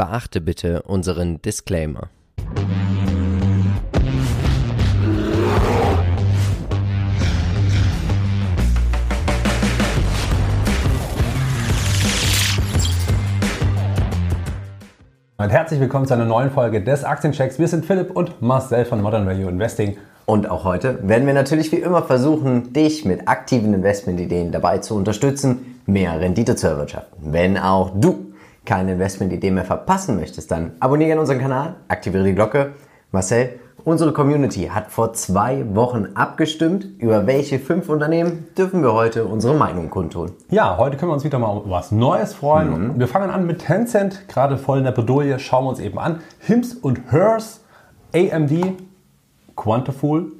Beachte bitte unseren Disclaimer. Und herzlich willkommen zu einer neuen Folge des Aktienchecks. Wir sind Philipp und Marcel von Modern Value Investing. Und auch heute werden wir natürlich wie immer versuchen, dich mit aktiven Investmentideen dabei zu unterstützen, mehr Rendite zu erwirtschaften. Wenn auch du keine Investmentidee mehr verpassen möchtest, dann abonniere gerne unseren Kanal, aktiviere die Glocke. Marcel, unsere Community hat vor zwei Wochen abgestimmt, über welche fünf Unternehmen dürfen wir heute unsere Meinung kundtun. Ja, heute können wir uns wieder mal um was Neues freuen. Mhm. Wir fangen an mit Tencent, gerade voll in der Bredouille, schauen wir uns eben an. Hims und Hers, AMD, Quantafool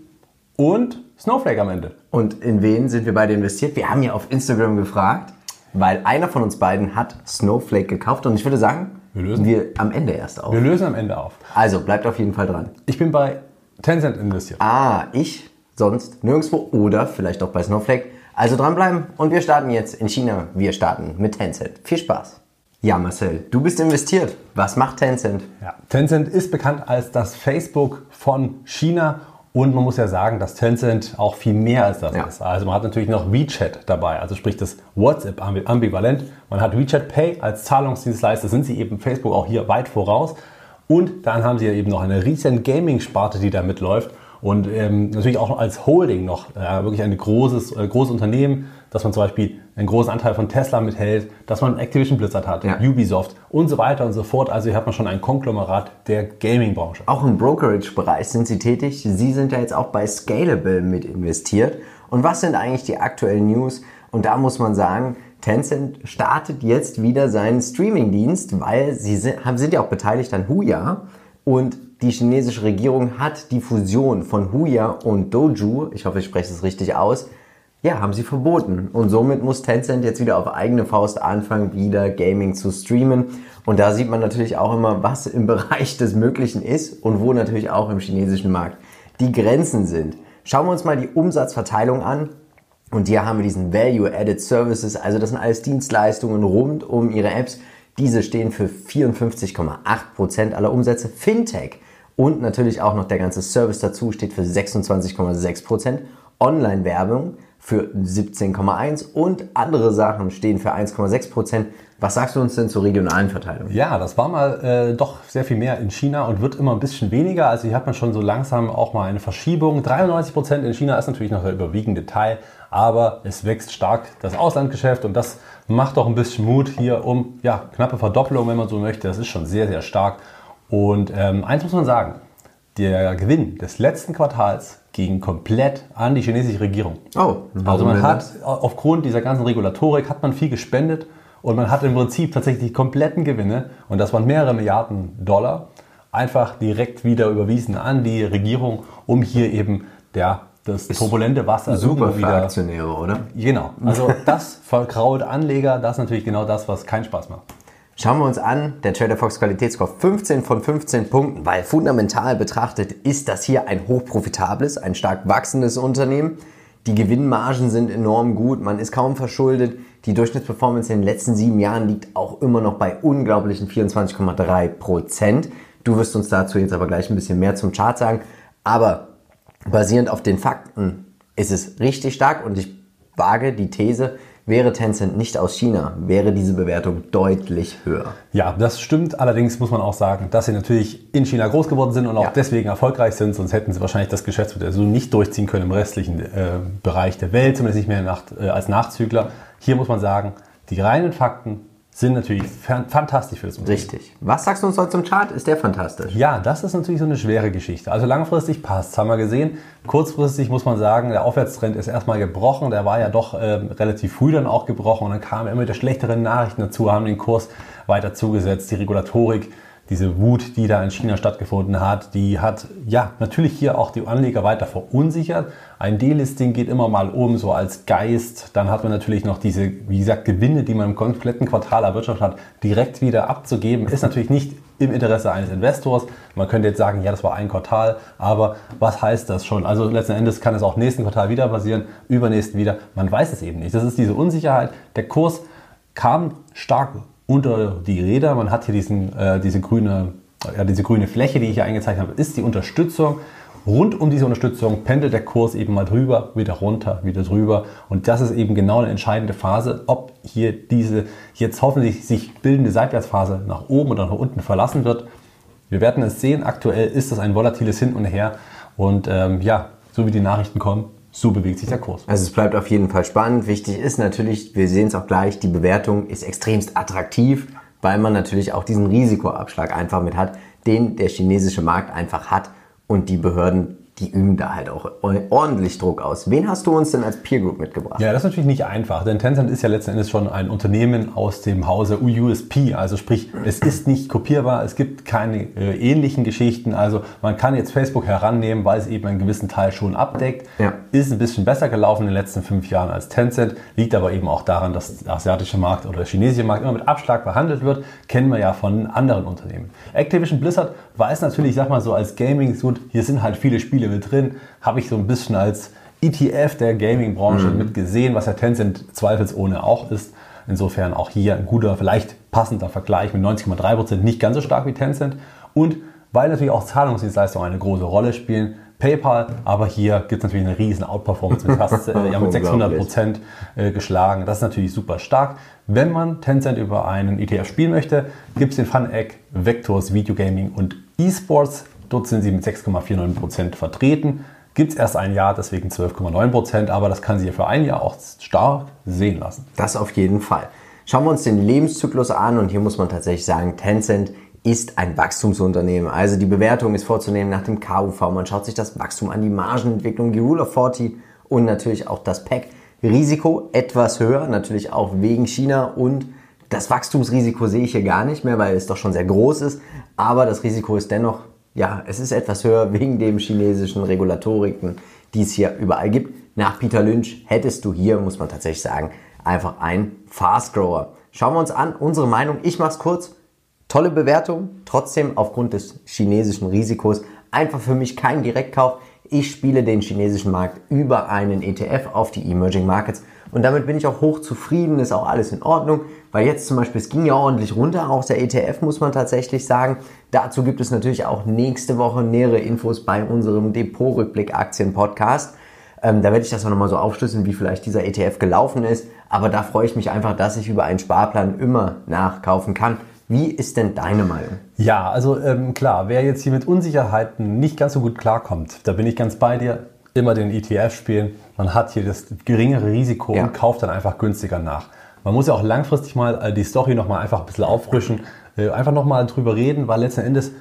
und Snowflake am Ende. Und in wen sind wir beide investiert? Wir haben ja auf Instagram gefragt weil einer von uns beiden hat Snowflake gekauft und ich würde sagen, wir lösen wir am Ende erst auf. Wir lösen am Ende auf. Also bleibt auf jeden Fall dran. Ich bin bei Tencent investiert. Ah, ich sonst nirgendwo oder vielleicht auch bei Snowflake. Also dranbleiben und wir starten jetzt in China. Wir starten mit Tencent. Viel Spaß. Ja, Marcel, du bist investiert. Was macht Tencent? Ja, Tencent ist bekannt als das Facebook von China und man muss ja sagen, dass Tencent auch viel mehr als das ja. ist. Also man hat natürlich noch WeChat dabei, also sprich das WhatsApp ambivalent. Man hat WeChat Pay als Zahlungsdienstleister, sind sie eben Facebook auch hier weit voraus. Und dann haben sie ja eben noch eine riesen Gaming-Sparte, die da mitläuft. Und ähm, natürlich auch als Holding noch äh, wirklich ein großes, äh, großes Unternehmen dass man zum Beispiel einen großen Anteil von Tesla mithält, dass man Activision Blizzard hat, ja. Ubisoft und so weiter und so fort. Also hier hat man schon ein Konglomerat der Gaming-Branche. Auch im Brokerage-Bereich sind Sie tätig. Sie sind ja jetzt auch bei Scalable mit investiert. Und was sind eigentlich die aktuellen News? Und da muss man sagen, Tencent startet jetzt wieder seinen Streaming-Dienst, weil sie sind, sind ja auch beteiligt an Huya. Und die chinesische Regierung hat die Fusion von Huya und Doju, ich hoffe, ich spreche es richtig aus, ja, haben sie verboten. Und somit muss Tencent jetzt wieder auf eigene Faust anfangen, wieder Gaming zu streamen. Und da sieht man natürlich auch immer, was im Bereich des Möglichen ist und wo natürlich auch im chinesischen Markt die Grenzen sind. Schauen wir uns mal die Umsatzverteilung an. Und hier haben wir diesen Value-Added Services, also das sind alles Dienstleistungen rund um ihre Apps. Diese stehen für 54,8% aller Umsätze. Fintech und natürlich auch noch der ganze Service dazu steht für 26,6%. Online-Werbung für 17,1 und andere Sachen stehen für 1,6 Prozent. Was sagst du uns denn zur regionalen Verteilung? Ja, das war mal äh, doch sehr viel mehr in China und wird immer ein bisschen weniger. Also hier hat man schon so langsam auch mal eine Verschiebung. 93 Prozent in China ist natürlich noch der überwiegende Teil, aber es wächst stark das Auslandgeschäft und das macht doch ein bisschen Mut hier um ja, knappe Verdoppelung, wenn man so möchte. Das ist schon sehr, sehr stark. Und ähm, eins muss man sagen, der Gewinn des letzten Quartals ging komplett an die chinesische Regierung. Oh, also man hat aufgrund dieser ganzen Regulatorik hat man viel gespendet und man hat im Prinzip tatsächlich die kompletten Gewinne und das waren mehrere Milliarden Dollar einfach direkt wieder überwiesen an die Regierung, um hier eben der das turbulente Wasser super wieder Aktionäre, oder? Genau. Also das verkraut Anleger, das ist natürlich genau das, was keinen Spaß macht. Schauen wir uns an, der Trader Fox Qualitätsscore 15 von 15 Punkten, weil fundamental betrachtet ist das hier ein hochprofitables, ein stark wachsendes Unternehmen. Die Gewinnmargen sind enorm gut, man ist kaum verschuldet. Die Durchschnittsperformance in den letzten sieben Jahren liegt auch immer noch bei unglaublichen 24,3 Prozent. Du wirst uns dazu jetzt aber gleich ein bisschen mehr zum Chart sagen. Aber basierend auf den Fakten ist es richtig stark und ich wage die These, Wäre Tencent nicht aus China, wäre diese Bewertung deutlich höher. Ja, das stimmt. Allerdings muss man auch sagen, dass sie natürlich in China groß geworden sind und auch ja. deswegen erfolgreich sind. Sonst hätten sie wahrscheinlich das Geschäftsmodell so nicht durchziehen können im restlichen äh, Bereich der Welt, zumindest nicht mehr nach, äh, als Nachzügler. Hier muss man sagen, die reinen Fakten sind natürlich fantastisch für das Unternehmen. Richtig. Was sagst du uns heute zum Chart? Ist der fantastisch? Ja, das ist natürlich so eine schwere Geschichte. Also langfristig passt, haben wir gesehen. Kurzfristig muss man sagen, der Aufwärtstrend ist erstmal gebrochen. Der war ja doch äh, relativ früh dann auch gebrochen und dann kamen immer wieder schlechtere Nachrichten dazu, haben den Kurs weiter zugesetzt. Die Regulatorik diese Wut, die da in China stattgefunden hat, die hat ja natürlich hier auch die Anleger weiter verunsichert. Ein Delisting geht immer mal um, so als Geist. Dann hat man natürlich noch diese, wie gesagt, Gewinne, die man im kompletten Quartal erwirtschaftet hat, direkt wieder abzugeben. Ist natürlich nicht im Interesse eines Investors. Man könnte jetzt sagen, ja, das war ein Quartal, aber was heißt das schon? Also letzten Endes kann es auch nächsten Quartal wieder passieren, übernächsten wieder. Man weiß es eben nicht. Das ist diese Unsicherheit. Der Kurs kam stark unter die Räder. Man hat hier diesen, äh, diese, grüne, ja, diese grüne Fläche, die ich hier eingezeichnet habe, ist die Unterstützung. Rund um diese Unterstützung pendelt der Kurs eben mal drüber, wieder runter, wieder drüber. Und das ist eben genau eine entscheidende Phase, ob hier diese jetzt hoffentlich sich bildende Seitwärtsphase nach oben oder nach unten verlassen wird. Wir werden es sehen. Aktuell ist das ein volatiles Hin und Her. Und ähm, ja, so wie die Nachrichten kommen, so bewegt sich der Kurs. Also es bleibt auf jeden Fall spannend. Wichtig ist natürlich, wir sehen es auch gleich, die Bewertung ist extremst attraktiv, weil man natürlich auch diesen Risikoabschlag einfach mit hat, den der chinesische Markt einfach hat und die Behörden die üben da halt auch ordentlich Druck aus. Wen hast du uns denn als Peer Group mitgebracht? Ja, das ist natürlich nicht einfach, denn Tencent ist ja letzten Endes schon ein Unternehmen aus dem Hause USP, also sprich, es ist nicht kopierbar, es gibt keine äh, ähnlichen Geschichten, also man kann jetzt Facebook herannehmen, weil es eben einen gewissen Teil schon abdeckt. Ja. Ist ein bisschen besser gelaufen in den letzten fünf Jahren als Tencent, liegt aber eben auch daran, dass der asiatische Markt oder der chinesische Markt immer mit Abschlag behandelt wird, kennen wir ja von anderen Unternehmen. Activision Blizzard weiß natürlich, ich sag mal so, als Gaming-Suit, hier sind halt viele Spiele mit drin, habe ich so ein bisschen als ETF der Gaming-Branche mhm. mit gesehen, was ja Tencent zweifelsohne auch ist. Insofern auch hier ein guter, vielleicht passender Vergleich mit 90,3%, nicht ganz so stark wie Tencent. Und weil natürlich auch Zahlungsdienstleistungen eine große Rolle spielen, PayPal, aber hier gibt es natürlich eine riesen Outperformance mit fast äh, ja, mit 600 Prozent äh, geschlagen. Das ist natürlich super stark. Wenn man Tencent über einen ETF spielen möchte, gibt es den Fun Egg, Vectors, Video Gaming und Esports. Dort sind sie mit 6,49 Prozent vertreten. Gibt es erst ein Jahr, deswegen 12,9%, Prozent, aber das kann sich für ein Jahr auch stark sehen lassen. Das auf jeden Fall. Schauen wir uns den Lebenszyklus an und hier muss man tatsächlich sagen, Tencent ist ein Wachstumsunternehmen. Also die Bewertung ist vorzunehmen nach dem KUV. Man schaut sich das Wachstum an, die Margenentwicklung, die Rule of 40 und natürlich auch das PEC. Risiko etwas höher, natürlich auch wegen China und das Wachstumsrisiko sehe ich hier gar nicht mehr, weil es doch schon sehr groß ist. Aber das Risiko ist dennoch, ja, es ist etwas höher wegen dem chinesischen Regulatoriken, die es hier überall gibt. Nach Peter Lynch hättest du hier, muss man tatsächlich sagen, einfach ein Fast Grower. Schauen wir uns an, unsere Meinung. Ich mache es kurz. Tolle Bewertung, trotzdem aufgrund des chinesischen Risikos einfach für mich kein Direktkauf. Ich spiele den chinesischen Markt über einen ETF auf die Emerging Markets und damit bin ich auch hoch zufrieden, ist auch alles in Ordnung, weil jetzt zum Beispiel, es ging ja ordentlich runter, auch der ETF muss man tatsächlich sagen. Dazu gibt es natürlich auch nächste Woche nähere Infos bei unserem Depot-Rückblick Aktien-Podcast. Ähm, da werde ich das auch nochmal so aufschlüsseln, wie vielleicht dieser ETF gelaufen ist. Aber da freue ich mich einfach, dass ich über einen Sparplan immer nachkaufen kann. Wie ist denn deine Meinung? Ja, also ähm, klar, wer jetzt hier mit Unsicherheiten nicht ganz so gut klarkommt, da bin ich ganz bei dir, immer den ETF spielen. Man hat hier das geringere Risiko ja. und kauft dann einfach günstiger nach. Man muss ja auch langfristig mal äh, die Story nochmal einfach ein bisschen auffrischen, äh, einfach nochmal drüber reden, weil letzten Endes,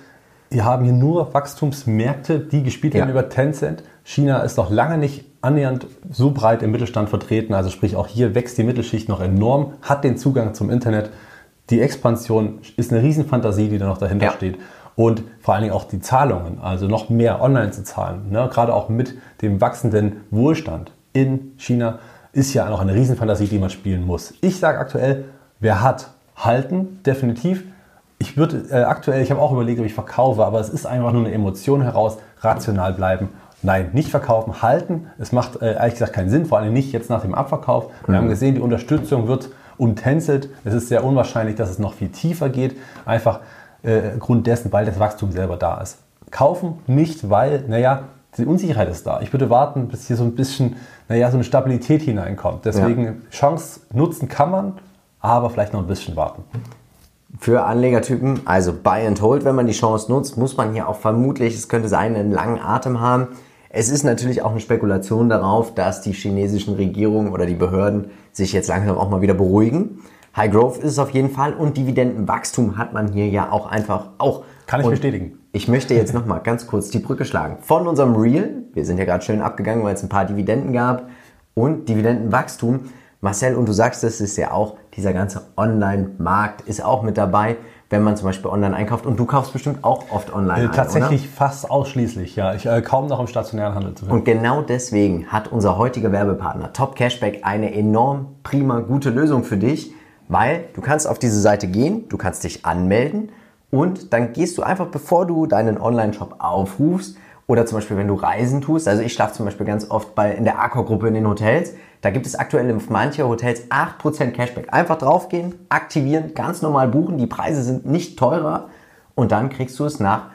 wir haben hier nur Wachstumsmärkte, die gespielt werden ja. über Tencent. China ist noch lange nicht annähernd so breit im Mittelstand vertreten, also sprich auch hier wächst die Mittelschicht noch enorm, hat den Zugang zum Internet die Expansion ist eine Riesenfantasie, die da noch dahinter ja. steht. Und vor allen Dingen auch die Zahlungen, also noch mehr online zu zahlen, ne? gerade auch mit dem wachsenden Wohlstand in China, ist ja noch eine Riesenfantasie, die man spielen muss. Ich sage aktuell, wer hat, halten, definitiv. Ich würde äh, aktuell, ich habe auch überlegt, ob ich verkaufe, aber es ist einfach nur eine Emotion heraus, rational bleiben. Nein, nicht verkaufen, halten. Es macht äh, ehrlich gesagt keinen Sinn, vor allem nicht jetzt nach dem Abverkauf. Wir mhm. haben gesehen, die Unterstützung wird umtänzelt. Es ist sehr unwahrscheinlich, dass es noch viel tiefer geht, einfach äh, Grund dessen, weil das Wachstum selber da ist. Kaufen nicht, weil, naja, die Unsicherheit ist da. Ich würde warten, bis hier so ein bisschen, naja, so eine Stabilität hineinkommt. Deswegen ja. Chance nutzen kann man, aber vielleicht noch ein bisschen warten. Für Anlegertypen, also Buy and Hold, wenn man die Chance nutzt, muss man hier auch vermutlich, es könnte sein, einen langen Atem haben. Es ist natürlich auch eine Spekulation darauf, dass die chinesischen Regierungen oder die Behörden sich jetzt langsam auch mal wieder beruhigen. High Growth ist es auf jeden Fall und Dividendenwachstum hat man hier ja auch einfach auch. Kann ich und bestätigen. Ich möchte jetzt noch mal ganz kurz die Brücke schlagen. Von unserem Real, wir sind ja gerade schön abgegangen, weil es ein paar Dividenden gab und Dividendenwachstum. Marcel, und du sagst, das ist ja auch, dieser ganze Online-Markt ist auch mit dabei wenn man zum Beispiel online einkauft. Und du kaufst bestimmt auch oft online. Äh, ein, tatsächlich oder? fast ausschließlich, ja. Ich äh, kaum noch im stationären Handel zu finden. Und genau deswegen hat unser heutiger Werbepartner Top Cashback eine enorm prima gute Lösung für dich, weil du kannst auf diese Seite gehen, du kannst dich anmelden und dann gehst du einfach, bevor du deinen Online-Shop aufrufst, Oder zum Beispiel, wenn du Reisen tust. Also ich schlafe zum Beispiel ganz oft bei, in der Accor-Gruppe in den Hotels. Da gibt es aktuell in manche Hotels 8% Cashback. Einfach draufgehen, aktivieren, ganz normal buchen. Die Preise sind nicht teurer. Und dann kriegst du es nach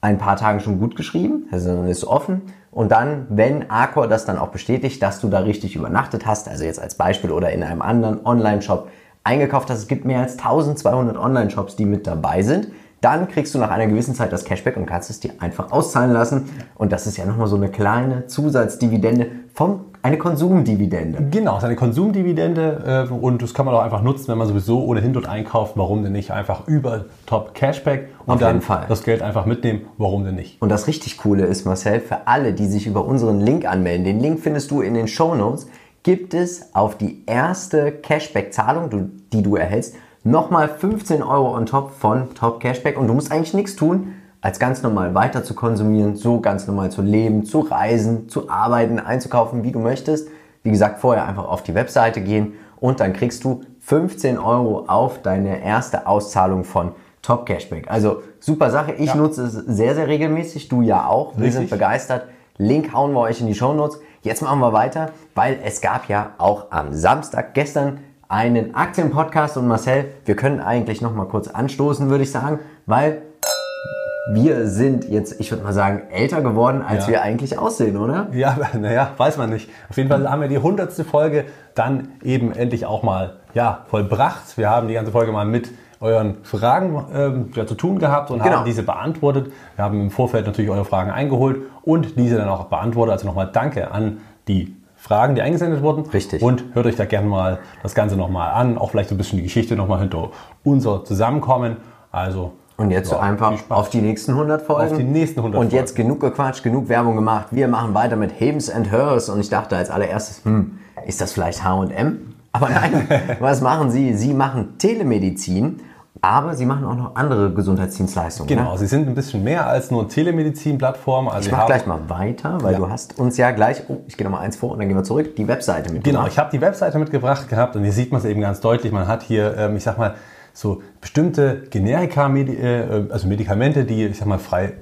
ein paar Tagen schon gut geschrieben. Also dann ist offen. Und dann, wenn Accor das dann auch bestätigt, dass du da richtig übernachtet hast, also jetzt als Beispiel oder in einem anderen Online-Shop eingekauft hast, es gibt mehr als 1200 Online-Shops, die mit dabei sind, dann kriegst du nach einer gewissen Zeit das Cashback und kannst es dir einfach auszahlen lassen. Und das ist ja nochmal so eine kleine Zusatzdividende vom eine Konsumdividende. Genau, es ist eine Konsumdividende äh, und das kann man auch einfach nutzen, wenn man sowieso ohnehin dort einkauft. Warum denn nicht einfach über Top Cashback und Auf dann das Geld einfach mitnehmen? Warum denn nicht? Und das richtig Coole ist, Marcel, für alle, die sich über unseren Link anmelden, den Link findest du in den Show Notes, gibt es auf die erste Cashback-Zahlung, die du erhältst, nochmal 15 Euro on top von Top Cashback. Und du musst eigentlich nichts tun, als ganz normal weiter zu konsumieren, so ganz normal zu leben, zu reisen, zu arbeiten, einzukaufen, wie du möchtest. Wie gesagt, vorher einfach auf die Webseite gehen und dann kriegst du 15 Euro auf deine erste Auszahlung von Top Cashback. Also super Sache. Ich Ja. nutze es sehr, sehr regelmäßig. Du ja auch. Wir Richtig. sind begeistert. Link hauen wir euch in die Shownotes. Jetzt machen wir weiter, weil es gab ja auch am Samstag gestern einen Aktienpodcast und Marcel, wir können eigentlich noch mal kurz anstoßen, würde ich sagen, weil wir sind jetzt, ich würde mal sagen, älter geworden, als Ja. wir eigentlich aussehen, oder? Ja, naja, weiß man nicht. Auf jeden Fall haben wir die hundertste Folge dann eben endlich auch mal ja, vollbracht. Wir haben die ganze Folge mal mit euren Fragen ähm, ja, zu tun gehabt und Genau. haben diese beantwortet. Wir haben im Vorfeld natürlich eure Fragen eingeholt und diese dann auch beantwortet. Also nochmal Danke an die Fragen, die eingesendet wurden. Richtig. Und hört euch da gerne mal das Ganze nochmal an. Auch vielleicht so ein bisschen die Geschichte nochmal hinter unser Zusammenkommen. Also Und jetzt ja, einfach auf die nächsten 100 Folgen. Auf die nächsten 100 Und jetzt genug gequatscht, genug Werbung gemacht. Wir machen weiter mit Hims and Hers. Und ich dachte als allererstes, hm, ist das vielleicht H&M? Aber nein, was machen sie? Sie machen Telemedizin, aber sie machen auch noch andere Gesundheitsdienstleistungen. Genau, Ne? sie sind ein bisschen mehr als nur Telemedizin-Plattform. Also Ich sie mach haben- gleich mal weiter, weil Ja. du hast uns ja gleich, oh, ich gehe noch mal eins vor und dann gehen wir zurück, die Webseite mit. Genau, ich habe die Webseite mitgebracht gehabt und hier sieht man es eben ganz deutlich. Man hat hier, ähm, ich sag mal, so bestimmte Generika, Medi äh, also Medikamente, die, ich sag mal, frei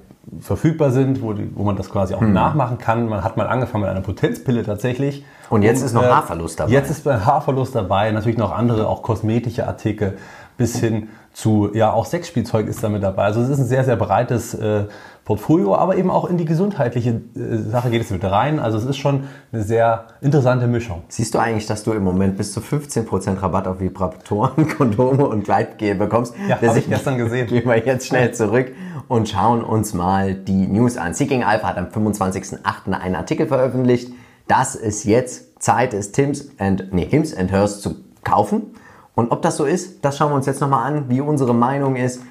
verfügbar sind, wo, die, wo man das quasi auch nachmachen kann. Man hat mal angefangen mit einer Potenzpille tatsächlich. Und jetzt ist noch Haarverlust dabei. Jetzt ist Haarverlust dabei, natürlich noch andere, auch kosmetische Artikel, bis hin zu, ja, auch Sexspielzeug ist damit dabei. Also es ist ein sehr, sehr breites äh, Portfolio, aber eben auch in die gesundheitliche äh, Sache geht es mit rein. Also es ist schon eine sehr interessante Mischung. Siehst du eigentlich, dass du im Moment bis zu 15% Rabatt auf Vibratoren, Kondome und Gleitgel bekommst? Ja, Das hab ich gestern gesehen. Gehen wir jetzt schnell zurück und schauen uns mal die News an. Seeking Alpha hat am 25.08. einen Artikel veröffentlicht, dass es jetzt Zeit ist, Tims and, nee, Hims and Hers zu kaufen. Und ob das so ist, das schauen wir uns jetzt nochmal an, wie unsere Meinung ist.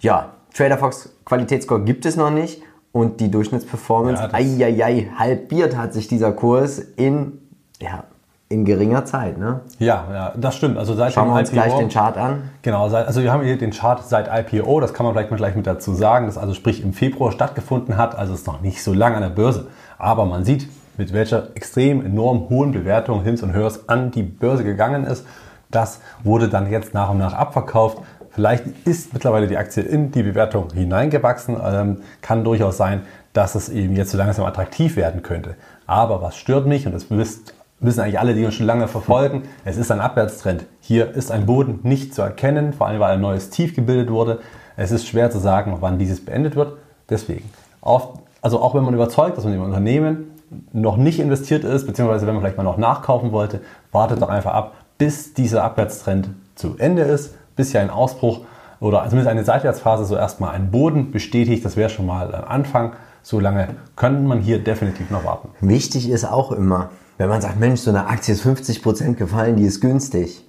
Ja, TraderFox Qualitätsscore gibt es noch nicht und die Durchschnittsperformance, Ja, eieiei, halbiert hat sich dieser Kurs in, ja, in geringer Zeit. Ne? Ja, ja, das stimmt. Also seit Schauen wir uns IPO, gleich den Chart an. Genau, also wir haben hier den Chart seit IPO, das kann man vielleicht mal gleich mit dazu sagen, das also sprich im Februar stattgefunden hat, also ist noch nicht so lange an der Börse. Aber man sieht, mit welcher extrem enorm hohen Bewertung Hims und Hers an die Börse gegangen ist. Das wurde dann jetzt nach und nach abverkauft. Vielleicht ist mittlerweile die Aktie in die Bewertung hineingewachsen. Ähm, kann durchaus sein, dass es eben jetzt so langsam attraktiv werden könnte. Aber was stört mich, und das wissen eigentlich alle, die uns schon lange verfolgen, es ist ein Abwärtstrend. Hier ist ein Boden nicht zu erkennen, vor allem weil ein neues Tief gebildet wurde. Es ist schwer zu sagen, wann dieses beendet wird. Deswegen, auf, also auch wenn man überzeugt, dass man im Unternehmen noch nicht investiert ist, beziehungsweise wenn man vielleicht mal noch nachkaufen wollte, wartet doch einfach ab, bis dieser Abwärtstrend zu Ende ist, bis ja ein Ausbruch oder zumindest eine Seitwärtsphase so erstmal einen Boden bestätigt. Das wäre schon mal ein Anfang. So lange könnte man hier definitiv noch warten. Wichtig ist auch immer, wenn man sagt, Mensch, so eine Aktie ist 50% gefallen, die ist günstig.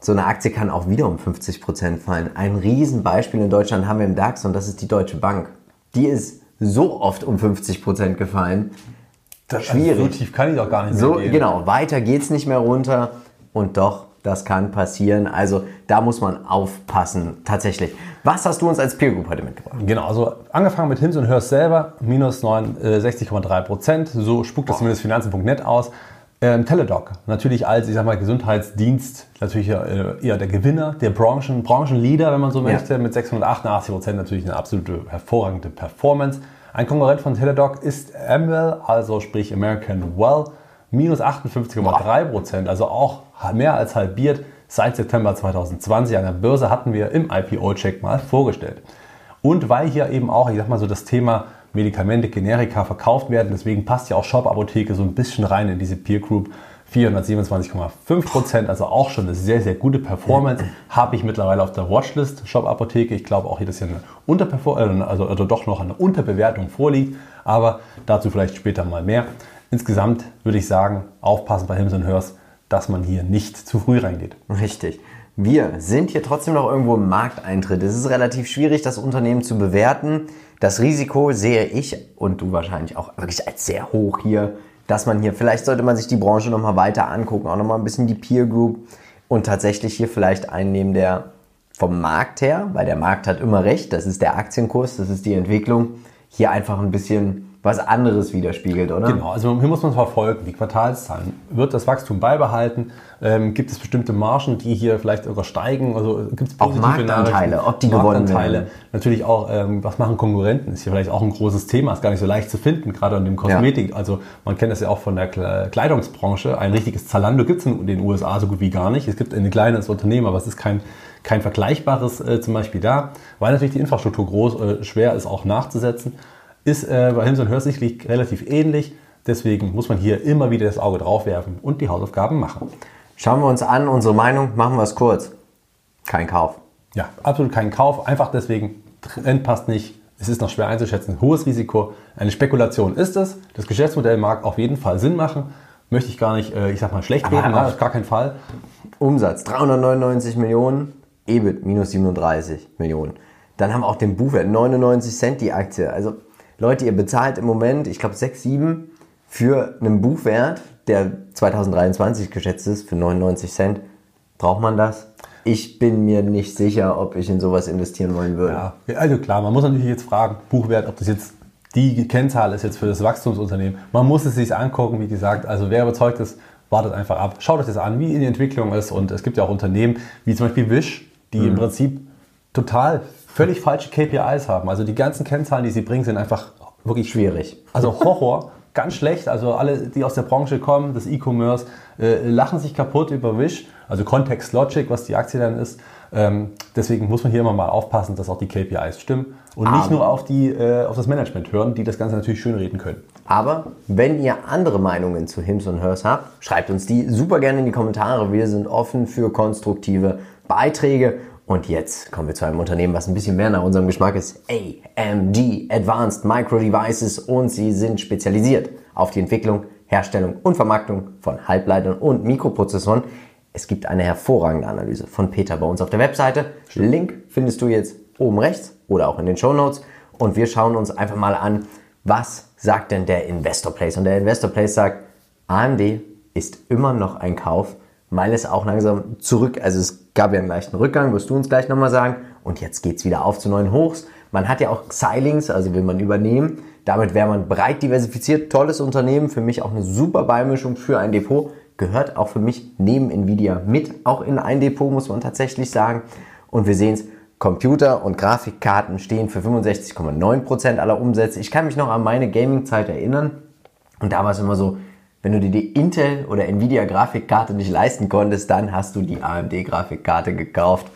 So eine Aktie kann auch wieder um 50% fallen. Ein Riesenbeispiel in Deutschland haben wir im DAX und das ist die Deutsche Bank. Die ist so oft um 50% gefallen. Schwierig. Also so tief kann ich doch gar nicht So, mehr gehen. genau, weiter geht's nicht mehr runter und doch, das kann passieren. Also da muss man aufpassen, tatsächlich. Was hast du uns als Peer Group heute mitgebracht? Genau, also angefangen mit Hims und Hers selber, minus 69,3 Prozent. So spuckt das zumindest Finanzen.net aus. Ähm, Teledoc, natürlich als, ich sag mal, Gesundheitsdienst, natürlich äh, eher der Gewinner, der Branchen, Branchenleader, wenn man so Ja. möchte, mit 688 Prozent natürlich eine absolute hervorragende Performance. Ein Konkurrent von Teladoc ist Amwell, also sprich American Well, minus 58,3 Prozent, also auch mehr als halbiert seit September 2020 an der Börse hatten wir im IPO-Check mal vorgestellt. Und weil hier eben auch, ich sag mal so, das Thema Medikamente, Generika verkauft werden, deswegen passt ja auch Shop-Apotheke so ein bisschen rein in diese Peer Group. 427,5 Prozent, also auch schon eine sehr, sehr gute Performance. Habe ich mittlerweile auf der Watchlist Shop Apotheke. Ich glaube auch hier, dass hier eine Unterperformance, äh, also, also doch noch eine Unterbewertung vorliegt, aber dazu vielleicht später mal mehr. Insgesamt würde ich sagen, aufpassen bei Hims Hers, dass man hier nicht zu früh reingeht. Richtig. Wir sind hier trotzdem noch irgendwo im Markteintritt. Es ist relativ schwierig, das Unternehmen zu bewerten. Das Risiko sehe ich und du wahrscheinlich auch wirklich als sehr hoch hier, dass man hier, vielleicht sollte man sich die Branche nochmal weiter angucken, auch nochmal ein bisschen die Peer Group und tatsächlich hier vielleicht einnehmen, der vom Markt her, weil der Markt hat immer recht, das ist der Aktienkurs, das ist die Entwicklung, hier einfach ein bisschen was anderes widerspiegelt, oder? Genau, also hier muss man verfolgen, die Quartalszahlen. Wird das Wachstum beibehalten? Ähm, gibt es bestimmte Margen, die hier vielleicht sogar steigen? Also gibt es auch Marktanteile, ob die gewonnen werden? Natürlich auch, ähm, was machen Konkurrenten? Ist hier vielleicht auch ein großes Thema, ist gar nicht so leicht zu finden, gerade in dem Kosmetik. Ja. Also man kennt das ja auch von der Kleidungsbranche. Ein richtiges Zalando gibt es in den USA so gut wie gar nicht. Es gibt ein kleines Unternehmen, aber es ist kein kein vergleichbares äh, zum Beispiel da, weil natürlich die Infrastruktur groß äh, schwer ist auch nachzusetzen. Ist äh, bei Hims und Hers sicherlich relativ ähnlich. Deswegen muss man hier immer wieder das Auge drauf werfen und die Hausaufgaben machen. Schauen wir uns an, unsere Meinung, machen wir es kurz. Kein Kauf. Ja, absolut kein Kauf. Einfach deswegen, Trend passt nicht. Es ist noch schwer einzuschätzen. Hohes Risiko. Eine Spekulation ist es. Das Geschäftsmodell mag auf jeden Fall Sinn machen. Möchte ich gar nicht, äh, ich sag mal, schlecht reden, auf gar keinen Fall. Umsatz 399 Millionen, EBIT minus 37 Millionen. Dann haben wir auch den Buchwert 99 Cent die Aktie. Also Leute, ihr bezahlt im Moment, ich glaube 6, 7 für einen Buchwert, der 2023 geschätzt ist, für 99 Cent. Braucht man das? Ich bin mir nicht sicher, ob ich in sowas investieren wollen würde. Ja, also klar, man muss natürlich jetzt fragen, Buchwert, ob das jetzt die Kennzahl ist jetzt für das Wachstumsunternehmen. Man muss es sich angucken, wie gesagt. Also wer überzeugt ist, wartet einfach ab. Schaut euch das an, wie die Entwicklung ist. Und es gibt ja auch Unternehmen, wie zum Beispiel Wish, die mhm. im Prinzip total völlig falsche KPIs haben. Also die ganzen Kennzahlen, die sie bringen, sind einfach wirklich schwierig. Also Horror, ganz schlecht. Also alle, die aus der Branche kommen, das E-Commerce, äh, lachen sich kaputt über Wish. Also Context Logic, was die Aktie dann ist. Ähm, deswegen muss man hier immer mal aufpassen, dass auch die KPIs stimmen und nicht nur auf, die, äh, auf das Management hören, die das Ganze natürlich schön reden können. Aber wenn ihr andere Meinungen zu Hims und Hers habt, schreibt uns die super gerne in die Kommentare. Wir sind offen für konstruktive Beiträge und jetzt kommen wir zu einem Unternehmen, was ein bisschen mehr nach unserem Geschmack ist. AMD Advanced Micro Devices und sie sind spezialisiert auf die Entwicklung, Herstellung und Vermarktung von Halbleitern und Mikroprozessoren. Es gibt eine hervorragende Analyse von Peter bei uns auf der Webseite. Link findest du jetzt oben rechts oder auch in den Show Notes. Und wir schauen uns einfach mal an, was sagt denn der Investor Place? Und der Investor Place sagt, AMD ist immer noch ein Kauf weil es auch langsam zurück, also es gab ja einen leichten Rückgang, wirst du uns gleich nochmal sagen, und jetzt geht es wieder auf zu neuen Hochs. Man hat ja auch Xilings, also will man übernehmen. Damit wäre man breit diversifiziert, tolles Unternehmen, für mich auch eine super Beimischung für ein Depot. Gehört auch für mich neben Nvidia mit, auch in ein Depot, muss man tatsächlich sagen. Und wir sehen es, Computer und Grafikkarten stehen für 65,9% aller Umsätze. Ich kann mich noch an meine Gaming-Zeit erinnern. Und da war es immer so, wenn du dir die Intel oder Nvidia Grafikkarte nicht leisten konntest, dann hast du die AMD Grafikkarte gekauft.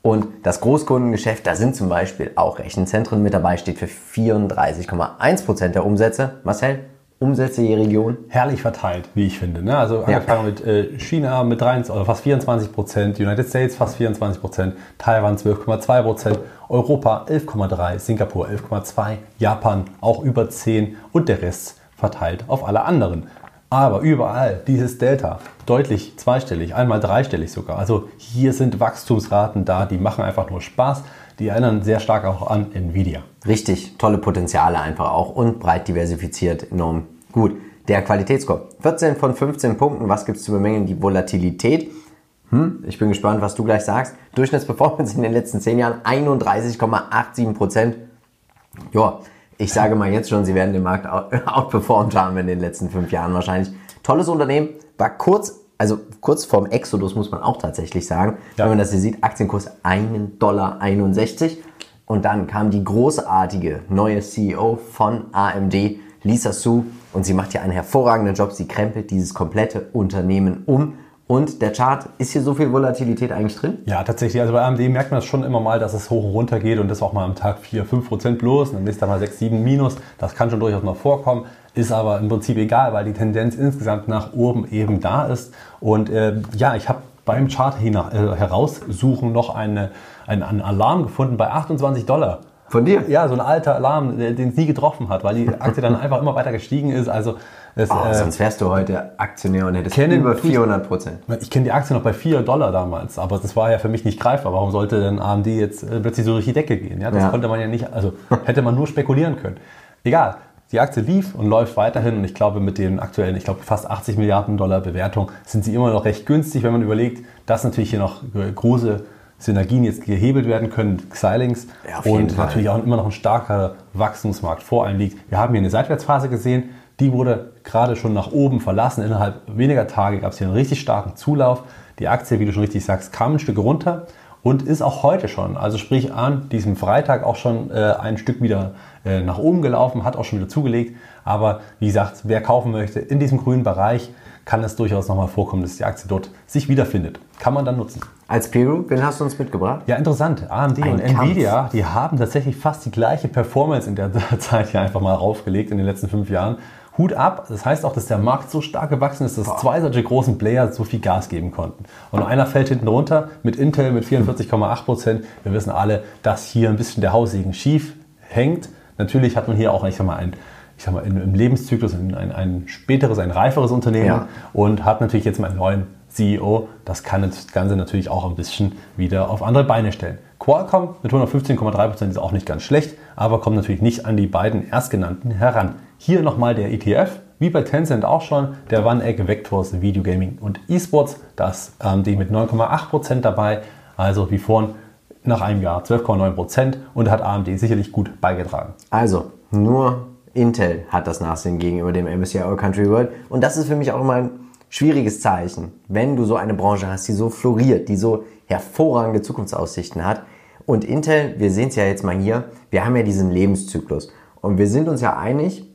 Und das Großkundengeschäft, da sind zum Beispiel auch Rechenzentren mit dabei, steht für 34,1% der Umsätze. Marcel, Umsätze je Region? Herrlich verteilt, wie ich finde. Ne? Also angefangen ja. mit äh, China mit 23, oder fast 24 Prozent, United States fast 24 Prozent, Taiwan 12,2 Prozent, Europa 11,3%, Singapur 11,2, Japan auch über 10% und der Rest verteilt auf alle anderen. Aber überall dieses Delta, deutlich zweistellig, einmal dreistellig sogar. Also hier sind Wachstumsraten da, die machen einfach nur Spaß. Die erinnern sehr stark auch an Nvidia. Richtig, tolle Potenziale einfach auch und breit diversifiziert, enorm gut. Der Qualitätsscore, 14 von 15 Punkten, was gibt es zu bemängeln? Die Volatilität. Hm, ich bin gespannt, was du gleich sagst. Durchschnittsperformance in den letzten 10 Jahren 31,87 Prozent. Ja, ich sage mal jetzt schon, sie werden den Markt outperformed haben in den letzten fünf Jahren wahrscheinlich. Tolles Unternehmen, war kurz, also kurz vorm Exodus muss man auch tatsächlich sagen. Ja. Wenn man das hier sieht, Aktienkurs 1,61 Dollar. Und dann kam die großartige neue CEO von AMD, Lisa Su. Und sie macht hier einen hervorragenden Job. Sie krempelt dieses komplette Unternehmen um. Und der Chart, ist hier so viel Volatilität eigentlich drin? Ja, tatsächlich. Also bei AMD merkt man das schon immer mal, dass es hoch und runter geht und das auch mal am Tag 4, 5 Prozent plus und dann ist da mal 6, 7 minus. Das kann schon durchaus mal vorkommen. Ist aber im Prinzip egal, weil die Tendenz insgesamt nach oben eben da ist. Und äh, ja, ich habe beim Chart hinach, äh, heraussuchen noch eine, einen, einen Alarm gefunden bei 28 Dollar. Von dir? Ja, so ein alter Alarm, den es nie getroffen hat, weil die Aktie dann einfach immer weiter gestiegen ist. Also es, Oh, äh, sonst wärst du heute Aktionär und hättest kennen über tue ich- 400 Prozent. ich kenne die Aktie noch bei 4 Dollar damals, aber das war ja für mich nicht greifbar. Warum sollte denn AMD jetzt äh, plötzlich so durch die Decke gehen? Ja, das Ja. konnte man ja nicht, also hätte man nur spekulieren können. Egal, die Aktie lief und läuft weiterhin und ich glaube mit den aktuellen, ich glaube fast 80 Milliarden Dollar Bewertung sind sie immer noch recht günstig, wenn man überlegt, dass natürlich hier noch große Synergien jetzt gehebelt werden können, Xilinx Ja, und Fall. natürlich auch immer noch ein starker Wachstumsmarkt vor einem liegt. Wir haben hier eine Seitwärtsphase gesehen, die wurde gerade schon nach oben verlassen. Innerhalb weniger Tage gab es hier einen richtig starken Zulauf. Die Aktie, wie du schon richtig sagst, kam ein Stück runter und ist auch heute schon, also sprich an diesem Freitag auch schon äh, ein Stück wieder äh, nach oben gelaufen, hat auch schon wieder zugelegt. Aber wie gesagt, wer kaufen möchte in diesem grünen Bereich, kann es durchaus nochmal vorkommen, dass die Aktie dort sich wiederfindet. Kann man dann nutzen. Als Peru, wen hast du uns mitgebracht? Ja, interessant. AMD Ein und Kampf. Nvidia, die haben tatsächlich fast die gleiche Performance in der Zeit hier einfach mal raufgelegt in den letzten fünf Jahren. Hut ab. Das heißt auch, dass der Markt so stark gewachsen ist, dass zwei solche großen Player so viel Gas geben konnten. Und einer fällt hinten runter mit Intel mit 44,8 Prozent. Wir wissen alle, dass hier ein bisschen der Haussegen schief hängt. Natürlich hat man hier auch, ich sag mal, ein ich sag mal, im im Lebenszyklus ein, ein, ein späteres, ein reiferes Unternehmen Ja. und hat natürlich jetzt mal einen neuen CEO. Das kann das Ganze natürlich auch ein bisschen wieder auf andere Beine stellen. Qualcomm mit 115,3% ist auch nicht ganz schlecht, aber kommt natürlich nicht an die beiden erstgenannten heran. Hier nochmal der ETF, wie bei Tencent auch schon, der One Egg Vectors Video Gaming und E-Sports. Das AMD mit 9,8% dabei, also wie vorhin nach einem Jahr 12,9% und hat AMD sicherlich gut beigetragen. Also, nur Intel hat das Nachsehen gegenüber dem MSCI All Country World. Und das ist für mich auch immer ein schwieriges Zeichen, wenn du so eine Branche hast, die so floriert, die so hervorragende Zukunftsaussichten hat. Und Intel, wir sehen es ja jetzt mal hier, wir haben ja diesen Lebenszyklus. Und wir sind uns ja einig,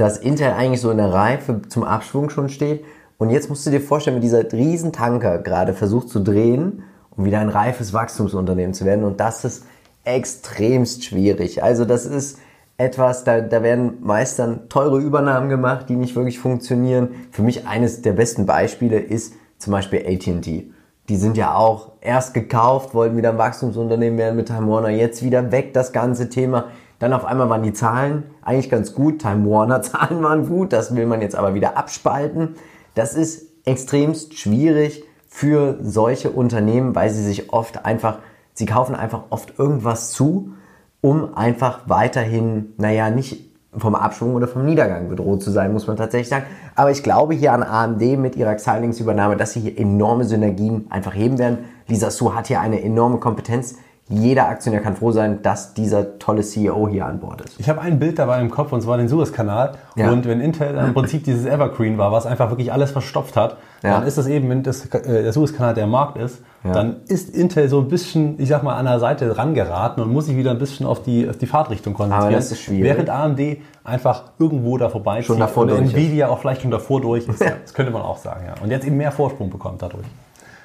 dass Intel eigentlich so in der Reife zum Abschwung schon steht. Und jetzt musst du dir vorstellen, wie dieser Riesentanker gerade versucht zu drehen, um wieder ein reifes Wachstumsunternehmen zu werden. Und das ist extremst schwierig. Also das ist etwas, da, da werden meist dann teure Übernahmen gemacht, die nicht wirklich funktionieren. Für mich eines der besten Beispiele ist zum Beispiel AT&T. Die sind ja auch erst gekauft, wollten wieder ein Wachstumsunternehmen werden mit Time Warner, jetzt wieder weg das ganze Thema. Dann auf einmal waren die Zahlen eigentlich ganz gut, Time Warner Zahlen waren gut, das will man jetzt aber wieder abspalten. Das ist extremst schwierig für solche Unternehmen, weil sie sich oft einfach, sie kaufen einfach oft irgendwas zu, um einfach weiterhin, naja, nicht vom Abschwung oder vom Niedergang bedroht zu sein, muss man tatsächlich sagen. Aber ich glaube hier an AMD mit ihrer Xilinx-Übernahme, dass sie hier enorme Synergien einfach heben werden. Lisa Su hat hier eine enorme Kompetenz. Jeder Aktionär kann froh sein, dass dieser tolle CEO hier an Bord ist. Ich habe ein Bild dabei im Kopf und zwar den Suezkanal. Ja. Und wenn Intel dann im Prinzip dieses Evergreen war, was einfach wirklich alles verstopft hat, Ja. dann ist das eben, wenn das, äh, der Suezkanal der Markt ist, Ja. dann ist Intel so ein bisschen, ich sag mal, an der Seite rangeraten und muss sich wieder ein bisschen auf die, auf die Fahrtrichtung konzentrieren. Aber das ist schwierig. Während AMD einfach irgendwo da vorbeizieht Schon davor und durch ist. Nvidia auch vielleicht schon davor durch ist. Ja. Das könnte man auch sagen, ja. Und jetzt eben mehr Vorsprung bekommt dadurch.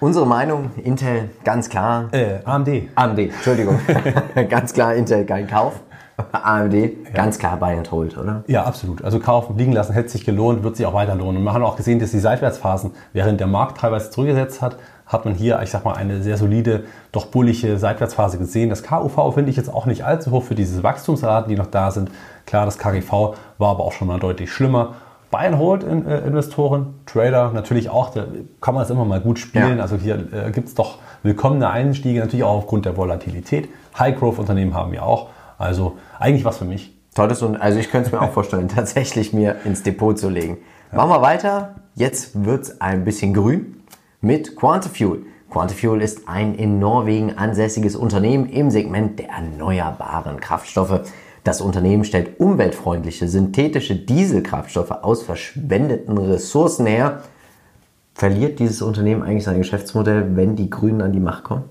Unsere Meinung, Intel, ganz klar. Äh, AMD. AMD, Entschuldigung. ganz klar, Intel kein Kauf. AMD, ganz klar Buy and Hold, oder? Ja, absolut. Also kaufen, liegen lassen, hätte sich gelohnt, wird sich auch weiter lohnen. Und wir haben auch gesehen, dass die Seitwärtsphasen, während der Markt teilweise zurückgesetzt hat, hat man hier, ich sag mal, eine sehr solide, doch bullige Seitwärtsphase gesehen. Das KUV finde ich jetzt auch nicht allzu hoch für diese Wachstumsraten, die noch da sind. Klar, das KGV war aber auch schon mal deutlich schlimmer. Buy and Hold in, äh, Investoren, Trader natürlich auch, da kann man es immer mal gut spielen. Ja. Also hier äh, gibt es doch willkommene Einstiege, natürlich auch aufgrund der Volatilität. High-Growth-Unternehmen haben wir auch. Also eigentlich was für mich. Tolles und also ich könnte es mir auch vorstellen, tatsächlich mir ins Depot zu legen. Machen wir weiter. Jetzt wird es ein bisschen grün mit Quantafuel. Quantafuel ist ein in Norwegen ansässiges Unternehmen im Segment der erneuerbaren Kraftstoffe. Das Unternehmen stellt umweltfreundliche synthetische Dieselkraftstoffe aus verschwendeten Ressourcen her. Verliert dieses Unternehmen eigentlich sein Geschäftsmodell, wenn die Grünen an die Macht kommen?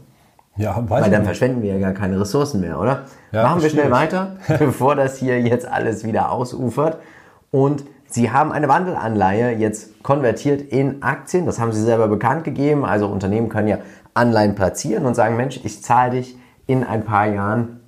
Ja, weiß Weil dann nicht. verschwenden wir ja gar keine Ressourcen mehr, oder? Ja, Machen wir schnell weiter, bevor das hier jetzt alles wieder ausufert. Und Sie haben eine Wandelanleihe jetzt konvertiert in Aktien. Das haben Sie selber bekannt gegeben. Also Unternehmen können ja Anleihen platzieren und sagen, Mensch, ich zahle dich in ein paar Jahren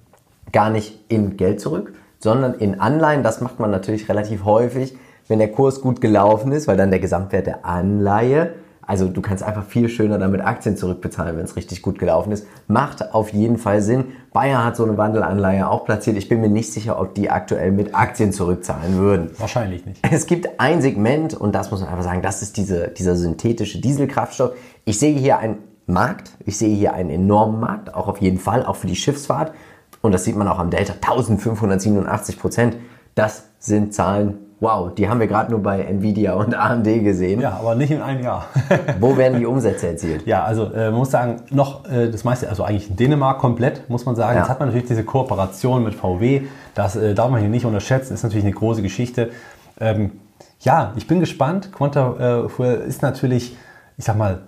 gar nicht in Geld zurück, sondern in Anleihen. Das macht man natürlich relativ häufig, wenn der Kurs gut gelaufen ist, weil dann der Gesamtwert der Anleihe, also du kannst einfach viel schöner damit Aktien zurückbezahlen, wenn es richtig gut gelaufen ist. Macht auf jeden Fall Sinn. Bayer hat so eine Wandelanleihe auch platziert. Ich bin mir nicht sicher, ob die aktuell mit Aktien zurückzahlen würden. Wahrscheinlich nicht. Es gibt ein Segment, und das muss man einfach sagen, das ist diese, dieser synthetische Dieselkraftstoff. Ich sehe hier einen Markt, ich sehe hier einen enormen Markt, auch auf jeden Fall, auch für die Schiffsfahrt. Und das sieht man auch am Delta, 1587 Prozent. Das sind Zahlen, wow, die haben wir gerade nur bei Nvidia und AMD gesehen. Ja, aber nicht in einem Jahr. Wo werden die Umsätze erzielt? Ja, also äh, man muss sagen, noch äh, das meiste, also eigentlich in Dänemark komplett, muss man sagen. Ja. Jetzt hat man natürlich diese Kooperation mit VW, das äh, darf man hier nicht unterschätzen, ist natürlich eine große Geschichte. Ähm, ja, ich bin gespannt. Quanta äh, Fuel ist natürlich, ich sag mal,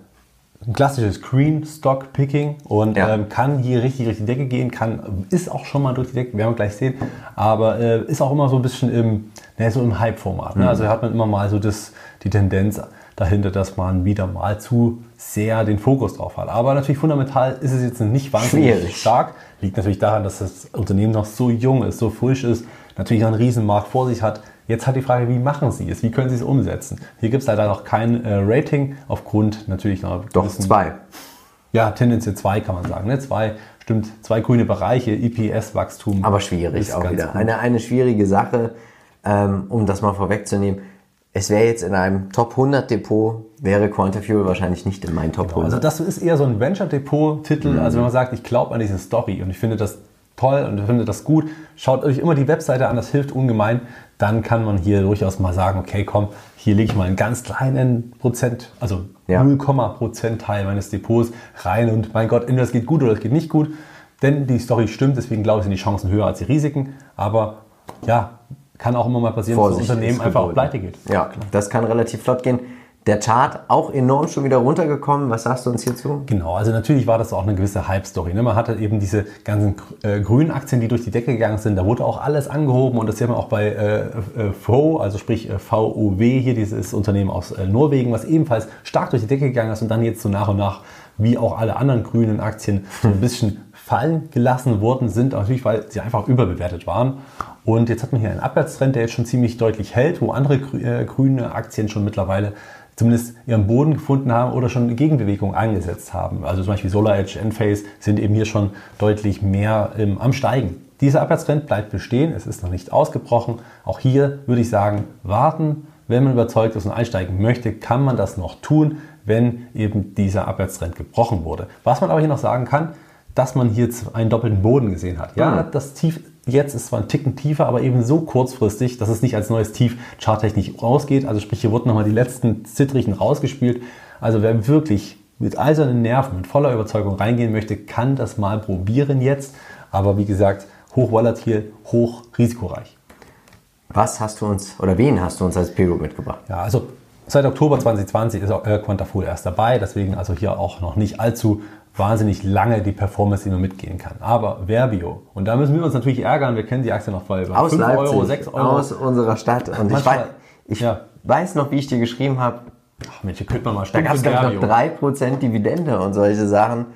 ein klassisches Green Stock Picking und Ja. ähm, kann hier richtig durch die Decke gehen, kann, ist auch schon mal durch die Decke, werden wir gleich sehen, aber äh, ist auch immer so ein bisschen im, ne, so im Hype-Format. Ne? Also hat man immer mal so das, die Tendenz dahinter, dass man wieder mal zu sehr den Fokus drauf hat. Aber natürlich fundamental ist es jetzt nicht wahnsinnig Schwierig. stark. Liegt natürlich daran, dass das Unternehmen noch so jung ist, so frisch ist, natürlich noch einen Riesenmarkt vor sich hat. Jetzt hat die Frage, wie machen Sie es? Wie können Sie es umsetzen? Hier gibt es leider noch kein äh, Rating aufgrund natürlich einer Doch, gewissen- zwei. ja, tendenziell zwei kann man sagen. Ne? Zwei, stimmt, zwei grüne Bereiche, EPS-Wachstum. Aber schwierig auch wieder. gut. Eine, eine schwierige Sache, ähm, um das mal vorwegzunehmen. Es wäre jetzt in einem Top 100 Depot, wäre Quantafuel wahrscheinlich nicht in meinen Top 100. Also das ist eher so ein Venture-Depot-Titel. Also wenn man sagt, ich glaube an diese Story und ich finde das toll und ich finde das gut, schaut euch immer die Webseite an, das hilft ungemein. Dann kann man hier durchaus mal sagen, okay, komm, hier lege ich mal einen ganz kleinen Prozent, also Ja. 0, Prozentteil meines Depots rein und mein Gott, entweder es geht gut oder es geht nicht gut. Denn die Story stimmt, deswegen glaube ich, sind die Chancen höher als die Risiken. Aber ja, kann auch immer mal passieren, dass das Vorsicht Unternehmen einfach auch pleite geht. Ja, das kann relativ flott gehen. Der Chart auch enorm schon wieder runtergekommen. Was sagst du uns hierzu? Genau, also natürlich war das auch eine gewisse Hype-Story. Ne? Man hatte eben diese ganzen äh, grünen Aktien, die durch die Decke gegangen sind. Da wurde auch alles angehoben und das sieht man auch bei äh, äh, VO, also sprich äh, VOW, hier dieses Unternehmen aus äh, Norwegen, was ebenfalls stark durch die Decke gegangen ist und dann jetzt so nach und nach, wie auch alle anderen grünen Aktien, so ein bisschen fallen gelassen worden sind, natürlich weil sie einfach überbewertet waren. Und jetzt hat man hier einen Abwärtstrend, der jetzt schon ziemlich deutlich hält, wo andere äh, grüne Aktien schon mittlerweile zumindest ihren Boden gefunden haben oder schon eine Gegenbewegung eingesetzt haben. Also zum Beispiel Solar Edge, Enphase sind eben hier schon deutlich mehr ähm, am Steigen. Dieser Abwärtstrend bleibt bestehen, es ist noch nicht ausgebrochen. Auch hier würde ich sagen, warten. Wenn man überzeugt ist und einsteigen möchte, kann man das noch tun, wenn eben dieser Abwärtstrend gebrochen wurde. Was man aber hier noch sagen kann, dass man hier einen doppelten Boden gesehen hat. Ja, das Tief jetzt ist zwar ein Ticken tiefer, aber eben so kurzfristig, dass es nicht als neues Tief charttechnisch rausgeht. Also sprich, hier wurden nochmal die letzten Zittrigen rausgespielt. Also wer wirklich mit eisernen Nerven, mit voller Überzeugung reingehen möchte, kann das mal probieren jetzt. Aber wie gesagt, hochvolatil, hoch risikoreich. Was hast du uns oder wen hast du uns als Peer mitgebracht? Ja, also seit Oktober 2020 ist auch äh, Quantafool erst dabei, deswegen also hier auch noch nicht allzu wahnsinnig lange die Performance, die man mitgehen kann. Aber Verbio, und da müssen wir uns natürlich ärgern, wir kennen die Aktie noch bei Aus 5 Leipzig, Euro, 6 Euro. aus unserer Stadt. Und ich, Manchmal- weiß, ich ja. weiß noch, wie ich dir geschrieben habe, Ach Mensch, hier könnte man mal da gab es ich noch Verbio. 3% Dividende und solche Sachen.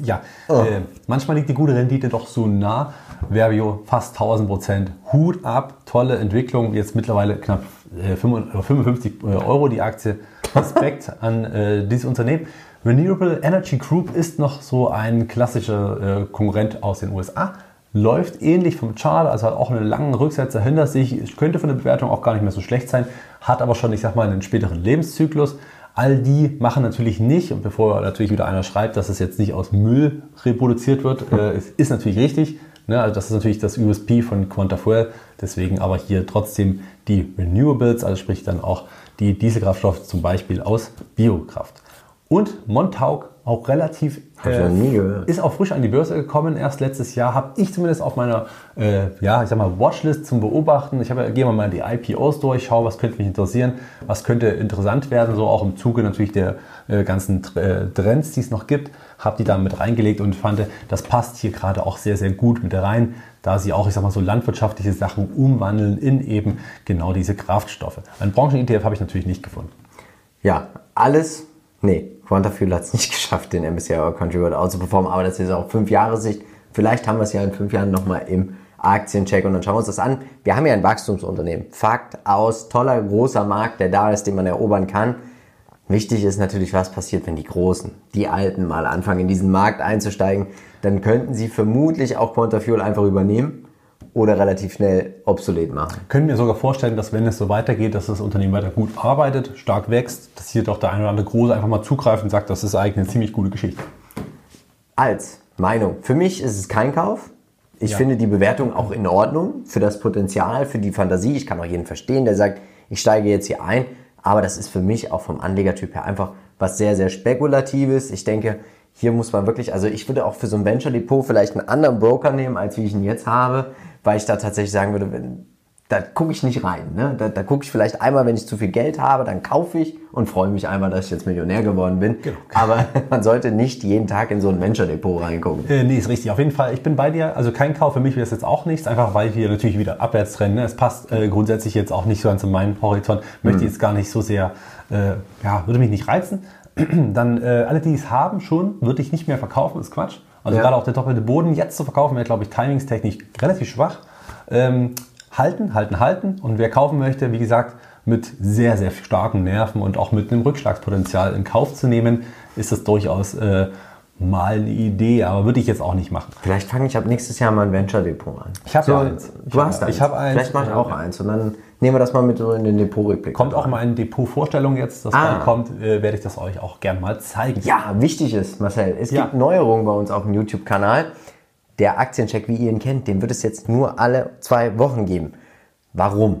Ja, Oh. äh, manchmal liegt die gute Rendite doch so nah. Verbio fast 1000 Prozent. Hut ab, tolle Entwicklung. Jetzt mittlerweile knapp äh, 55 äh, Euro die Aktie. Respekt an äh, dieses Unternehmen. Renewable Energy Group ist noch so ein klassischer äh, Konkurrent aus den USA. Läuft ähnlich vom Chart, also hat auch einen langen Rücksetzer hinter sich. Könnte von der Bewertung auch gar nicht mehr so schlecht sein. Hat aber schon, ich sag mal, einen späteren Lebenszyklus. All die machen natürlich nicht, und bevor natürlich wieder einer schreibt, dass es jetzt nicht aus Müll reproduziert wird, äh, es ist natürlich richtig. Ne? Also das ist natürlich das USP von Quantafuel. Deswegen aber hier trotzdem die Renewables, also sprich dann auch die Dieselkraftstoffe zum Beispiel aus Biokraft. Und Montauk auch relativ, gehört. ist auch frisch an die Börse gekommen, erst letztes Jahr, habe ich zumindest auf meiner, äh, ja, ich sag mal, Watchlist zum Beobachten. Ich habe, gehe mal die IPOs durch, schaue, was könnte mich interessieren, was könnte interessant werden, so auch im Zuge natürlich der äh, ganzen äh, Trends, die es noch gibt, habe die da mit reingelegt und fand, das passt hier gerade auch sehr, sehr gut mit rein, da sie auch, ich sag mal, so landwirtschaftliche Sachen umwandeln in eben genau diese Kraftstoffe. Ein Branchen-ETF habe ich natürlich nicht gefunden. Ja, alles, nee, Quantafuel hat es nicht geschafft, den MSCI World Country World out zu performen, aber das ist auch fünf Jahre Sicht. Vielleicht haben wir es ja in fünf Jahren nochmal im Aktiencheck und dann schauen wir uns das an. Wir haben ja ein Wachstumsunternehmen. Fakt aus, toller, großer Markt, der da ist, den man erobern kann. Wichtig ist natürlich, was passiert, wenn die Großen, die Alten mal anfangen, in diesen Markt einzusteigen. Dann könnten sie vermutlich auch Quantafuel einfach übernehmen oder relativ schnell obsolet machen. Können wir sogar vorstellen, dass wenn es so weitergeht, dass das Unternehmen weiter gut arbeitet, stark wächst, dass hier doch der eine oder andere Große einfach mal zugreift und sagt, das ist eigentlich eine ziemlich gute Geschichte. Als Meinung. Für mich ist es kein Kauf. Ich Ja. finde die Bewertung auch in Ordnung für das Potenzial, für die Fantasie. Ich kann auch jeden verstehen, der sagt, ich steige jetzt hier ein. Aber das ist für mich auch vom Anlegertyp her einfach was sehr, sehr Spekulatives. Ich denke, hier muss man wirklich, also ich würde auch für so ein Venture Depot vielleicht einen anderen Broker nehmen, als wie ich ihn jetzt habe, weil ich da tatsächlich sagen würde, wenn, da gucke ich nicht rein. Ne? Da, da gucke ich vielleicht einmal, wenn ich zu viel Geld habe, dann kaufe ich und freue mich einmal, dass ich jetzt Millionär geworden bin. Aber man sollte nicht jeden Tag in so ein Venture Depot reingucken. Äh, nee, ist richtig. Auf jeden Fall, ich bin bei dir. Also kein Kauf für mich wäre es jetzt auch nichts, einfach weil wir natürlich wieder abwärts trennen. Ne? Es passt äh, grundsätzlich jetzt auch nicht so ganz in meinen Horizont. Möchte Mhm. jetzt gar nicht so sehr, äh, ja, würde mich nicht reizen. Dann äh, alle, die es haben, schon, würde ich nicht mehr verkaufen, ist Quatsch. Also Ja. gerade auch der doppelte Boden jetzt zu verkaufen, wäre, glaube ich, timingstechnisch relativ schwach. Ähm, halten, halten, halten. Und wer kaufen möchte, wie gesagt, mit sehr, sehr starken Nerven und auch mit einem Rückschlagspotenzial in Kauf zu nehmen, ist das durchaus äh, mal eine Idee, aber würde ich jetzt auch nicht machen. Vielleicht fange ich ab nächstes Jahr mal ein Venture Depot an. Ich habe so, ja eins. Ich Du hab- hast eins. ich hab eins. Vielleicht mache ich auch eins und dann nehmen wir das mal mit so in den Depot-Rückblick. Kommt auch mal eine Depot-Vorstellung jetzt, das Ah. dann kommt, äh, werde ich das euch auch gern mal zeigen. Ja, wichtig ist, Marcel, es Ja. gibt Neuerungen bei uns auf dem YouTube-Kanal. Der Aktiencheck, wie ihr ihn kennt, den wird es jetzt nur alle zwei Wochen geben. Warum?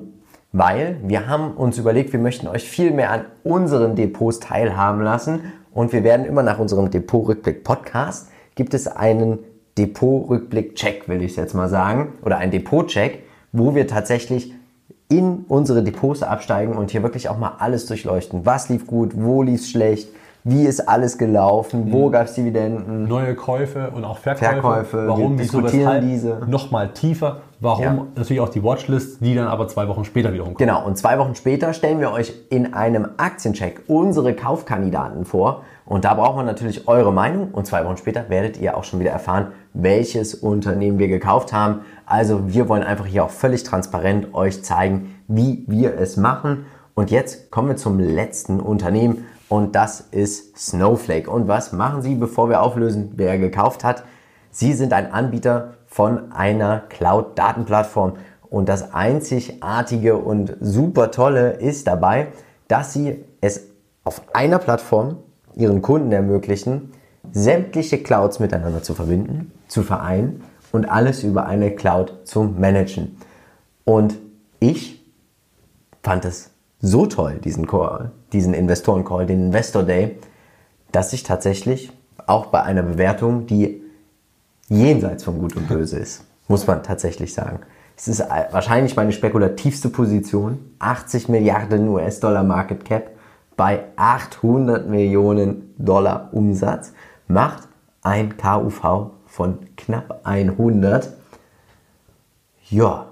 Weil wir haben uns überlegt, wir möchten euch viel mehr an unseren Depots teilhaben lassen und wir werden immer nach unserem Depot-Rückblick-Podcast gibt es einen Depot-Rückblick-Check, will ich jetzt mal sagen, oder einen Depot-Check, wo wir tatsächlich in unsere Depots absteigen und hier wirklich auch mal alles durchleuchten. Was lief gut, wo lief es schlecht, wie ist alles gelaufen, wo gab es Dividenden. Neue Käufe und auch Verkäufe. Verkäufe, warum, wir wieso, diskutieren weshalb, diese. Nochmal tiefer. Warum Ja. natürlich auch die Watchlist, die dann aber zwei Wochen später wiederum kommt. Genau, und zwei Wochen später stellen wir euch in einem Aktiencheck unsere Kaufkandidaten vor. Und da braucht man natürlich eure Meinung. Und zwei Wochen später werdet ihr auch schon wieder erfahren, welches Unternehmen wir gekauft haben. Also wir wollen einfach hier auch völlig transparent euch zeigen, wie wir es machen. Und jetzt kommen wir zum letzten Unternehmen. Und das ist Snowflake. Und was machen sie, bevor wir auflösen, wer gekauft hat? Sie sind ein Anbieter von einer Cloud-Datenplattform. Und das einzigartige und super tolle ist dabei, dass sie es auf einer Plattform ihren Kunden ermöglichen, sämtliche Clouds miteinander zu verbinden, zu vereinen und alles über eine Cloud zu managen. Und ich fand es so toll, diesen Call, diesen Investoren-Call, den Investor Day, dass ich tatsächlich auch bei einer Bewertung, die jenseits von Gut und Böse ist, muss man tatsächlich sagen. Es ist wahrscheinlich meine spekulativste Position. 80 Milliarden US-Dollar Market Cap bei 800 Millionen Dollar Umsatz macht ein KUV von knapp 100. Ja,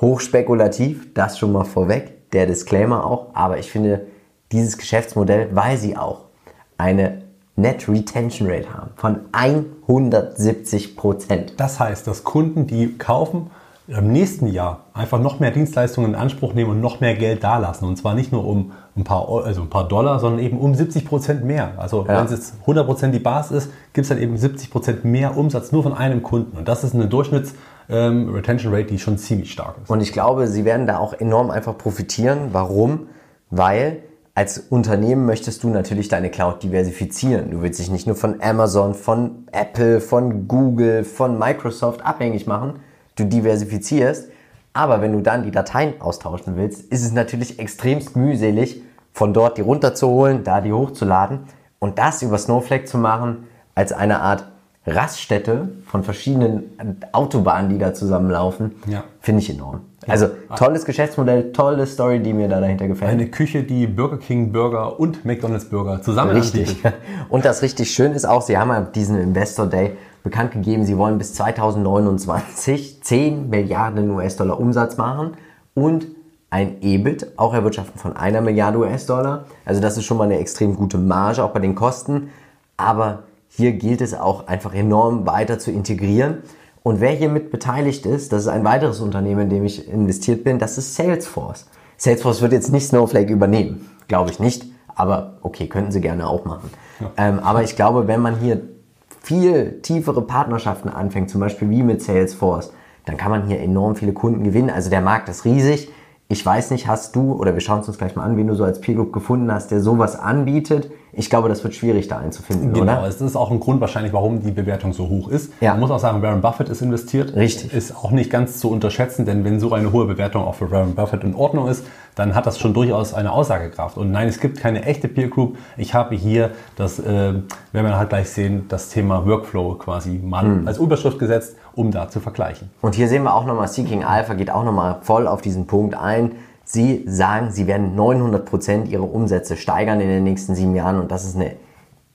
hochspekulativ, das schon mal vorweg, der Disclaimer auch, aber ich finde dieses Geschäftsmodell, weil sie auch eine Net Retention Rate haben von 170 Prozent. Das heißt, dass Kunden, die kaufen, im nächsten Jahr einfach noch mehr Dienstleistungen in Anspruch nehmen und noch mehr Geld dalassen. Und zwar nicht nur um ein paar, also ein paar Dollar, sondern eben um 70 Prozent mehr. Also Ja. wenn es jetzt 100 Prozent die Basis ist, gibt es dann eben 70 Prozent mehr Umsatz nur von einem Kunden. Und das ist eine Durchschnitts-Retention Rate, die schon ziemlich stark ist. Und ich glaube, sie werden da auch enorm einfach profitieren. Warum? Weil als Unternehmen möchtest du natürlich deine Cloud diversifizieren. Du willst dich nicht nur von Amazon, von Apple, von Google, von Microsoft abhängig machen. Du diversifizierst. Aber wenn du dann die Dateien austauschen willst, ist es natürlich extremst mühselig, von dort die runterzuholen, da die hochzuladen. Und das über Snowflake zu machen, als eine Art Raststätte von verschiedenen Autobahnen, die da zusammenlaufen, Ja. finde ich enorm. Also tolles Geschäftsmodell, tolle Story, die mir da dahinter gefällt. Eine Küche, die Burger King Burger und McDonald's Burger zusammen Richtig. anbietet. Und das richtig schön ist auch, sie haben ja diesen Investor Day bekannt gegeben, sie wollen bis 2029 10 Milliarden US-Dollar Umsatz machen und ein EBIT auch erwirtschaften von einer Milliarde US-Dollar. Also das ist schon mal eine extrem gute Marge, auch bei den Kosten. Aber hier gilt es auch einfach enorm weiter zu integrieren. Und wer hier mit beteiligt ist, das ist ein weiteres Unternehmen, in dem ich investiert bin, das ist Salesforce. Salesforce wird jetzt nicht Snowflake übernehmen, glaube ich nicht. Aber okay, könnten sie gerne auch machen. Ähm, aber ich glaube, wenn man hier viel tiefere Partnerschaften anfängt, zum Beispiel wie mit Salesforce, dann kann man hier enorm viele Kunden gewinnen. Also der Markt ist riesig. Ich weiß nicht, hast du, oder wir schauen es uns gleich mal an, wen du so als Peer Group gefunden hast, der sowas anbietet. Ich glaube, das wird schwierig da einzufinden, Genau, oder? es ist auch ein Grund wahrscheinlich, warum die Bewertung so hoch ist. Ja. Man muss auch sagen, Warren Buffett ist investiert. Richtig. Ist auch nicht ganz zu unterschätzen, denn wenn so eine hohe Bewertung auch für Warren Buffett in Ordnung ist, dann hat das schon durchaus eine Aussagekraft. Und nein, es gibt keine echte Peer Group. Ich habe hier das, äh, werden wir halt gleich sehen, das Thema Workflow quasi mal Hm. als Überschrift gesetzt, um da zu vergleichen. Und hier sehen wir auch nochmal, Seeking Alpha geht auch nochmal voll auf diesen Punkt ein. Sie sagen, sie werden 900% ihre Umsätze steigern in den nächsten sieben Jahren und das ist eine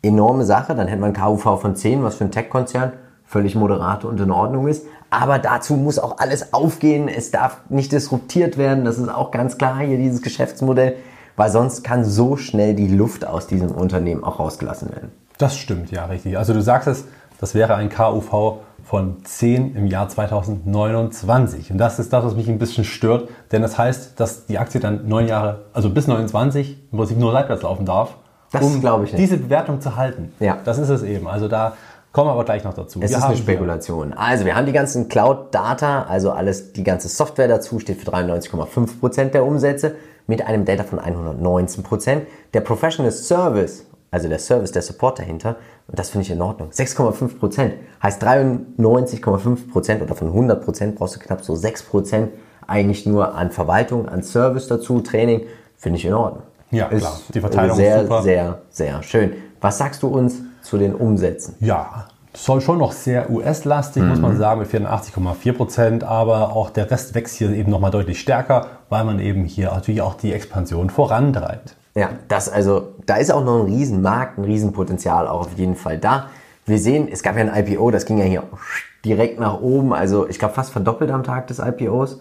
enorme Sache. Dann hätte man KUV von 10, was für ein Tech-Konzern völlig moderat und in Ordnung ist. Aber dazu muss auch alles aufgehen. Es darf nicht disruptiert werden. Das ist auch ganz klar hier dieses Geschäftsmodell, weil sonst kann so schnell die Luft aus diesem Unternehmen auch rausgelassen werden. Das stimmt, ja, richtig. Also du sagst es, das wäre ein KUV von 10 im Jahr 2029. Und das ist das, was mich ein bisschen stört, denn das heißt, dass die Aktie dann neun Jahre, also bis 29, im Prinzip nur seitwärts laufen darf, Das um glaube ich nicht. diese Bewertung zu halten. Ja. Das ist es eben. Also da kommen wir aber gleich noch dazu. Es Wir ist eine Spekulation. Also wir haben die ganzen Cloud-Data, also alles, die ganze Software dazu steht für 93,5% der Umsätze mit einem Delta von 119%. Der Professional Service, also der Service, der Support dahinter, und das finde ich in Ordnung, 6,5%. Heißt 93,5% oder von 100% brauchst du knapp so 6% eigentlich nur an Verwaltung, an Service dazu, Training, finde ich in Ordnung. Ja, Ist klar. Die Verteilung ist sehr, super. sehr, sehr schön. Was sagst du uns zu den Umsätzen? Ja, soll schon noch sehr US-lastig, muss Mhm. man sagen, mit 84,4 Prozent, aber auch der Rest wächst hier eben nochmal deutlich stärker, weil man eben hier natürlich auch die Expansion vorantreibt. Ja, das also, da ist auch noch ein Riesenmarkt, ein Riesenpotenzial auch auf jeden Fall da. Wir sehen, es gab ja ein IPO, das ging ja hier direkt nach oben, also ich glaube fast verdoppelt am Tag des IPOs.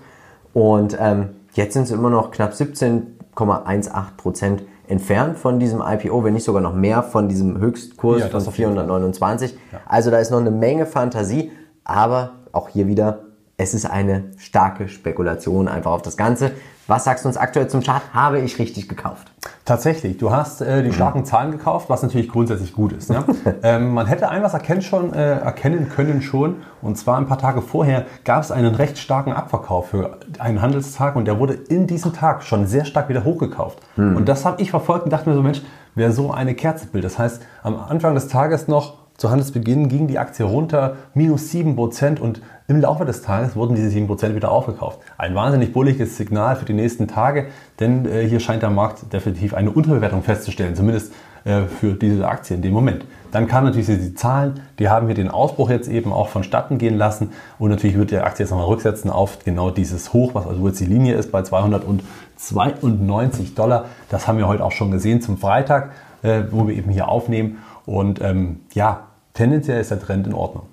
Und ähm, jetzt sind sie immer noch knapp 17,18 Prozent entfernt von diesem IPO, wenn nicht sogar noch mehr von diesem Höchstkurs Ja, von auf jeden Fall. 429. Also da ist noch eine Menge Fantasie, aber auch hier wieder, es ist eine starke Spekulation einfach auf das Ganze. Was sagst du uns aktuell zum Chart? Habe ich richtig gekauft? Tatsächlich, du hast äh, die starken Zahlen gekauft, was natürlich grundsätzlich gut ist. Ne? ähm, man hätte ein was erkennen, schon, äh, erkennen können schon, und zwar ein paar Tage vorher gab es einen recht starken Abverkauf für einen Handelstag und der wurde in diesem Tag schon sehr stark wieder hochgekauft. Und das habe ich verfolgt und dachte mir so, Mensch, wäre so eine Kerzebild. Das heißt, am Anfang des Tages noch zu Handelsbeginn ging die Aktie runter, minus 7% und im Laufe des Tages wurden diese 7% wieder aufgekauft. Ein wahnsinnig bulliges Signal für die nächsten Tage, denn äh, hier scheint der Markt definitiv eine Unterbewertung festzustellen, zumindest äh, für diese Aktie in dem Moment. Dann kamen natürlich die Zahlen, die haben hier den Ausbruch jetzt eben auch vonstatten gehen lassen und natürlich wird die Aktie jetzt nochmal rücksetzen auf genau dieses Hoch, was also jetzt die Linie ist bei 292 Dollar. Das haben wir heute auch schon gesehen zum Freitag, äh, wo wir eben hier aufnehmen und ähm, ja, tendenziell ist der Trend in Ordnung.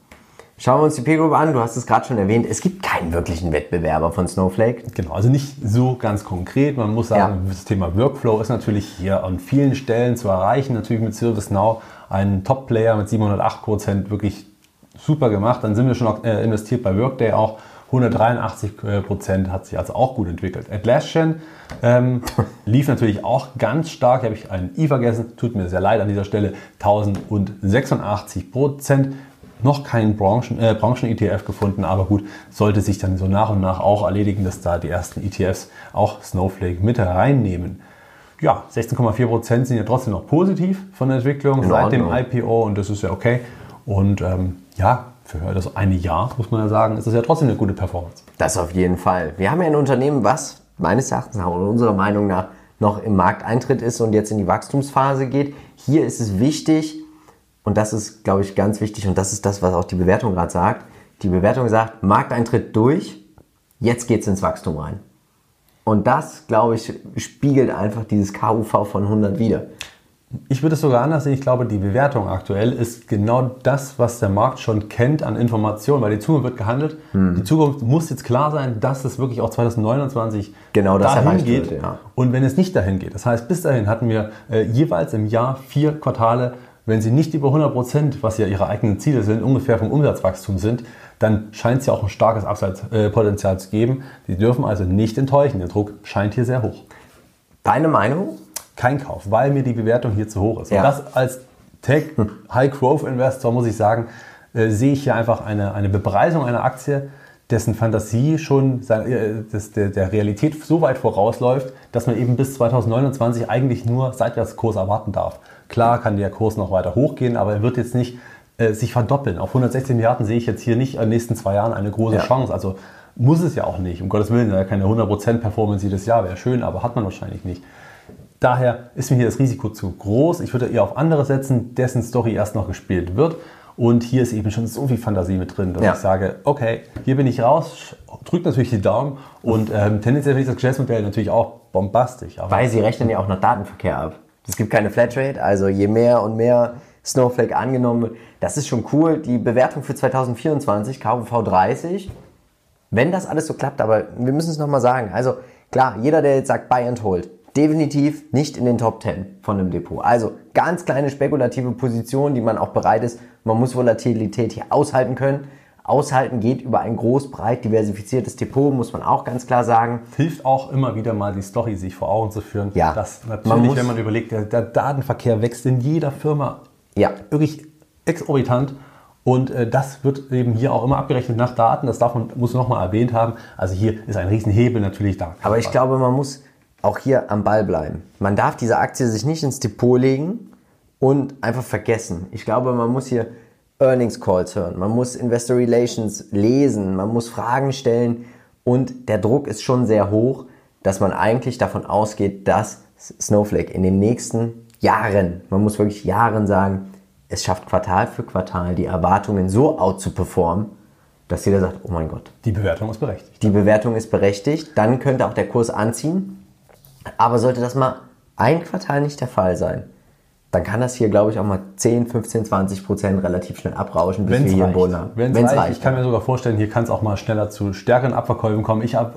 Schauen wir uns die Group an. Du hast es gerade schon erwähnt. Es gibt keinen wirklichen Wettbewerber von Snowflake. Genau, also nicht so ganz konkret. Man muss sagen, Ja. das Thema Workflow ist natürlich hier an vielen Stellen zu erreichen. Natürlich mit ServiceNow ein Top-Player mit 708 Prozent wirklich super gemacht. Dann sind wir schon äh, investiert bei Workday auch. 183 Prozent hat sich also auch gut entwickelt. Atlassian ähm, lief natürlich auch ganz stark. Hier habe ich einen I vergessen. Tut mir sehr leid an dieser Stelle. 1086 Prozent noch keinen Branchen, äh, Branchen-ETF gefunden, aber gut, sollte sich dann so nach und nach auch erledigen, dass da die ersten ETFs auch Snowflake mit reinnehmen. Ja, 16,4% sind ja trotzdem noch positiv von der Entwicklung In seit dem Ordnung. IPO und das ist ja okay. Und ähm, ja, für das eine Jahr, muss man ja sagen, ist das ja trotzdem eine gute Performance. Das auf jeden Fall. Wir haben ja ein Unternehmen, was meines Erachtens nach oder unserer Meinung nach noch im Markteintritt ist und jetzt in die Wachstumsphase geht. Hier ist es wichtig, und das ist, glaube ich, ganz wichtig, und das ist das, was auch die Bewertung gerade sagt. Die Bewertung sagt, Markteintritt durch, jetzt geht es ins Wachstum rein. Und das, glaube ich, spiegelt einfach dieses KUV von 100 wieder. Ich würde es sogar anders sehen. Ich glaube, die Bewertung aktuell ist genau das, was der Markt schon kennt an Informationen, weil die Zukunft wird gehandelt. Hm. Die Zukunft muss jetzt klar sein, dass es wirklich auch 2029 genau das dahin geht. Wird, ja. Und wenn es nicht dahin geht, das heißt, bis dahin hatten wir äh, jeweils im Jahr vier Quartale, wenn sie nicht über 100 Prozent, was ja ihre eigenen Ziele sind, ungefähr vom Umsatzwachstum sind, dann scheint es ja auch ein starkes Abseitspotenzial zu geben. Die dürfen also nicht enttäuschen. Der Druck scheint hier sehr hoch. Deine Meinung? kein Kauf, weil mir die Bewertung hier zu hoch ist. Ja. Und das als Tech High Growth Investor muss ich sagen, äh, sehe ich hier einfach eine, eine Bepreisung einer Aktie, dessen Fantasie schon äh, der, Realität so weit vorausläuft, dass man eben bis 2029 eigentlich nur Seitwärtskurs erwarten darf. Klar kann der Kurs noch weiter hochgehen, aber er wird jetzt nicht äh, sich verdoppeln. Auf 116 Milliarden sehe ich jetzt hier nicht in den nächsten zwei Jahren eine große ja. Chance. Also muss es ja auch nicht. Um Gottes Willen, keine 100% Performance jedes Jahr wäre schön, aber hat man wahrscheinlich nicht. Daher ist mir hier das Risiko zu groß. Ich würde eher auf andere setzen, dessen Story erst noch gespielt wird. Und hier ist eben schon so viel Fantasie mit drin, dass ja. ich sage, okay, hier bin ich raus, drückt natürlich die Daumen und ähm, tendenziell ich das Geschäftsmodell natürlich auch bombastisch. Weil sie rechnen ja auch noch Datenverkehr ab. Es gibt keine Flatrate, also je mehr und mehr Snowflake angenommen wird, das ist schon cool. Die Bewertung für 2024, KUV 30, wenn das alles so klappt, aber wir müssen es nochmal sagen. Also klar, jeder, der jetzt sagt Buy and Hold, definitiv nicht in den Top 10 von einem Depot. Also ganz kleine spekulative Positionen, die man auch bereit ist. Man muss Volatilität hier aushalten können. Aushalten geht über ein groß, breit diversifiziertes Depot, muss man auch ganz klar sagen. Hilft auch immer wieder mal die Story sich vor Augen zu führen. Ja. Dass natürlich, man muss, wenn man überlegt, der, der, Datenverkehr wächst in jeder Firma ja. wirklich exorbitant. Und äh, das wird eben hier auch immer abgerechnet nach Daten. Das darf man, muss nochmal erwähnt haben. Also hier ist ein Riesenhebel natürlich da. Aber ich glaube, man muss auch hier am Ball bleiben. Man darf diese Aktie sich nicht ins Depot legen und einfach vergessen. Ich glaube, man muss hier Earnings Calls hören, man muss Investor Relations lesen, man muss Fragen stellen und der Druck ist schon sehr hoch, dass man eigentlich davon ausgeht, dass Snowflake in den nächsten Jahren, man muss wirklich Jahren sagen, es schafft Quartal für Quartal die Erwartungen so out zu performen, dass jeder sagt, oh mein Gott. Die Bewertung ist berechtigt. Die Bewertung ist berechtigt, dann könnte auch der Kurs anziehen aber sollte das mal ein Quartal nicht der Fall sein, dann kann das hier, glaube ich, auch mal 10, 15, 20 Prozent relativ schnell abrauschen, bis Wenn's wir hier reicht. Boden haben. Wenn es reicht. reicht. Ich kann mir sogar vorstellen, hier kann es auch mal schneller zu stärkeren Abverkäufen kommen. Ich habe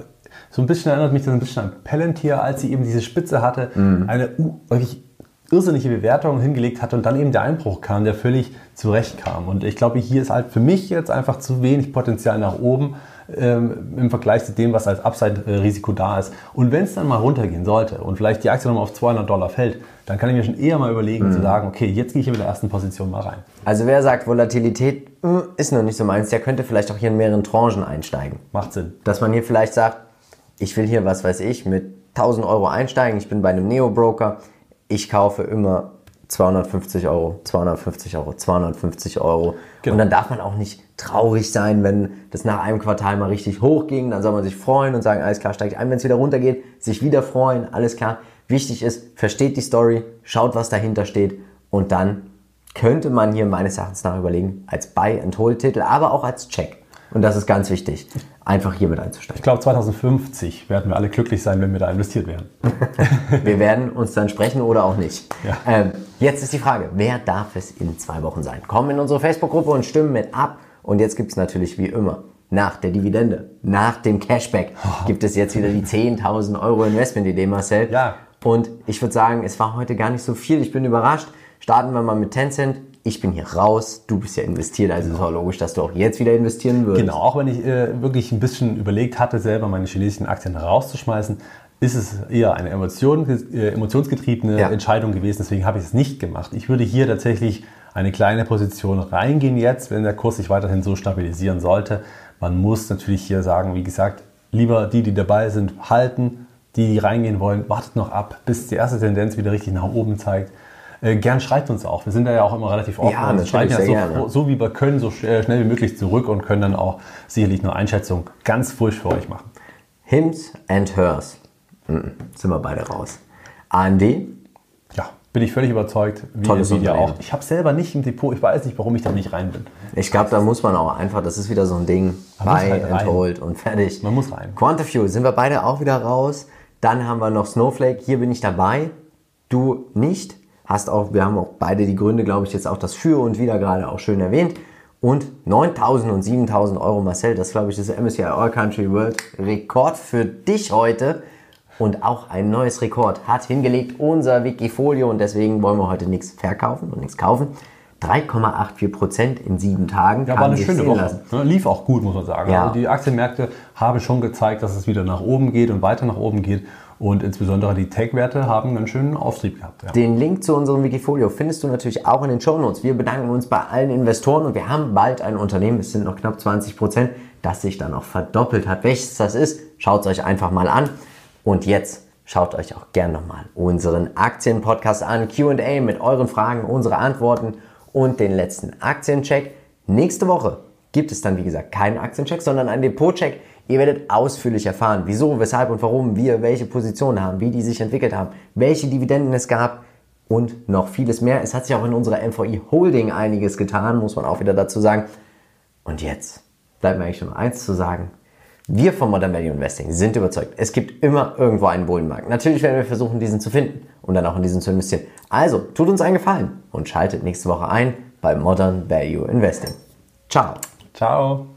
so ein bisschen erinnert mich das ein bisschen an Palantir, als sie eben diese Spitze hatte, mhm. eine wirklich irrsinnige Bewertung hingelegt hatte und dann eben der Einbruch kam, der völlig zurecht kam. Und ich glaube, hier ist halt für mich jetzt einfach zu wenig Potenzial nach oben ähm, im Vergleich zu dem, was als Upside-Risiko da ist. Und wenn es dann mal runtergehen sollte und vielleicht die Aktie nochmal auf 200 Dollar fällt, dann kann ich mir schon eher mal überlegen mhm. zu sagen, okay, jetzt gehe ich in der ersten Position mal rein. Also wer sagt, Volatilität äh, ist noch nicht so meins, der könnte vielleicht auch hier in mehreren Tranchen einsteigen. Macht Sinn. Dass man hier vielleicht sagt, ich will hier, was weiß ich, mit 1000 Euro einsteigen, ich bin bei einem Neo-Broker, ich kaufe immer 250 Euro, 250 Euro, 250 Euro. Genau. Und dann darf man auch nicht traurig sein, wenn das nach einem Quartal mal richtig hoch ging. Dann soll man sich freuen und sagen, alles klar, steige ich ein. Wenn es wieder runtergeht, sich wieder freuen, alles klar. Wichtig ist, versteht die Story, schaut, was dahinter steht und dann könnte man hier meines Erachtens nach überlegen, als Buy-and-Hold-Titel, aber auch als Check. Und das ist ganz wichtig, einfach hier mit einzusteigen. Ich glaube, 2050 werden wir alle glücklich sein, wenn wir da investiert werden. wir werden uns dann sprechen oder auch nicht. Ja. Ähm, jetzt ist die Frage, wer darf es in zwei Wochen sein? Kommen in unsere Facebook-Gruppe und stimmen mit ab. Und jetzt gibt es natürlich wie immer nach der Dividende, nach dem Cashback, gibt es jetzt wieder die 10.000 Euro Investment-Idee, Marcel. Ja. Und ich würde sagen, es war heute gar nicht so viel. Ich bin überrascht. Starten wir mal mit Tencent ich bin hier raus, du bist ja investiert, also genau. ist auch logisch, dass du auch jetzt wieder investieren würdest. Genau, auch wenn ich äh, wirklich ein bisschen überlegt hatte, selber meine chinesischen Aktien rauszuschmeißen, ist es eher eine Emotion, äh, emotionsgetriebene ja. Entscheidung gewesen, deswegen habe ich es nicht gemacht. Ich würde hier tatsächlich eine kleine Position reingehen jetzt, wenn der Kurs sich weiterhin so stabilisieren sollte. Man muss natürlich hier sagen, wie gesagt, lieber die, die dabei sind, halten, die, die reingehen wollen, wartet noch ab, bis die erste Tendenz wieder richtig nach oben zeigt. Äh, gern schreibt uns auch. Wir sind da ja auch immer relativ offen. Ja, wir schreiben ja so, so, wie wir können, so schnell wie möglich zurück und können dann auch sicherlich eine Einschätzung ganz frisch für euch machen. Hims and Hers. Mhm. Sind wir beide raus. AMD, Ja, bin ich völlig überzeugt. Wie Tolles Nvidia auch. Ich habe selber nicht im Depot. Ich weiß nicht, warum ich da nicht rein bin. ich glaube, da muss man auch einfach, das ist wieder so ein Ding, Man buy halt and hold und fertig. Man muss rein. Quantafuel sind wir beide auch wieder raus. Dann haben wir noch Snowflake, hier bin ich dabei, du nicht. Hast auch, wir haben auch beide die Gründe, glaube ich, jetzt auch das Für und Wider gerade auch schön erwähnt. Und 9.000 und 7.000 Euro, Marcel, das glaube ich, ist der MSCI All Country World Rekord für dich heute. Und auch ein neues Rekord hat hingelegt unser Wikifolio und deswegen wollen wir heute nichts verkaufen und nichts kaufen. 3,84 Prozent in sieben Tagen. Ja, war eine schöne Woche. lassen. Ne, Lief auch gut, muss man sagen. Ja. Also die Aktienmärkte haben schon gezeigt, dass es wieder nach oben geht und weiter nach oben geht. Und insbesondere die Tech-Werte haben einen schönen Auftrieb gehabt. Ja. Den Link zu unserem Wikifolio findest du natürlich auch in den Shownotes. Wir bedanken uns bei allen Investoren und wir haben bald ein Unternehmen, es sind noch knapp 20 Prozent, das sich dann auch verdoppelt hat. Welches das ist, schaut es euch einfach mal an. Und jetzt schaut euch auch gern nochmal unseren Aktienpodcast an. QA mit euren Fragen, unsere Antworten und den letzten Aktiencheck. Nächste Woche gibt es dann, wie gesagt, keinen Aktiencheck, sondern einen Depotcheck. Ihr werdet ausführlich erfahren, wieso, weshalb und warum wir welche Positionen haben, wie die sich entwickelt haben, welche Dividenden es gab und noch vieles mehr. Es hat sich auch in unserer MVI Holding einiges getan, muss man auch wieder dazu sagen. Und jetzt bleibt mir eigentlich nur eins zu sagen. Wir von Modern Value Investing sind überzeugt, es gibt immer irgendwo einen Bullenmarkt. Natürlich werden wir versuchen, diesen zu finden und dann auch in diesen zu investieren. Also, tut uns einen Gefallen und schaltet nächste Woche ein bei Modern Value Investing. Ciao. Ciao.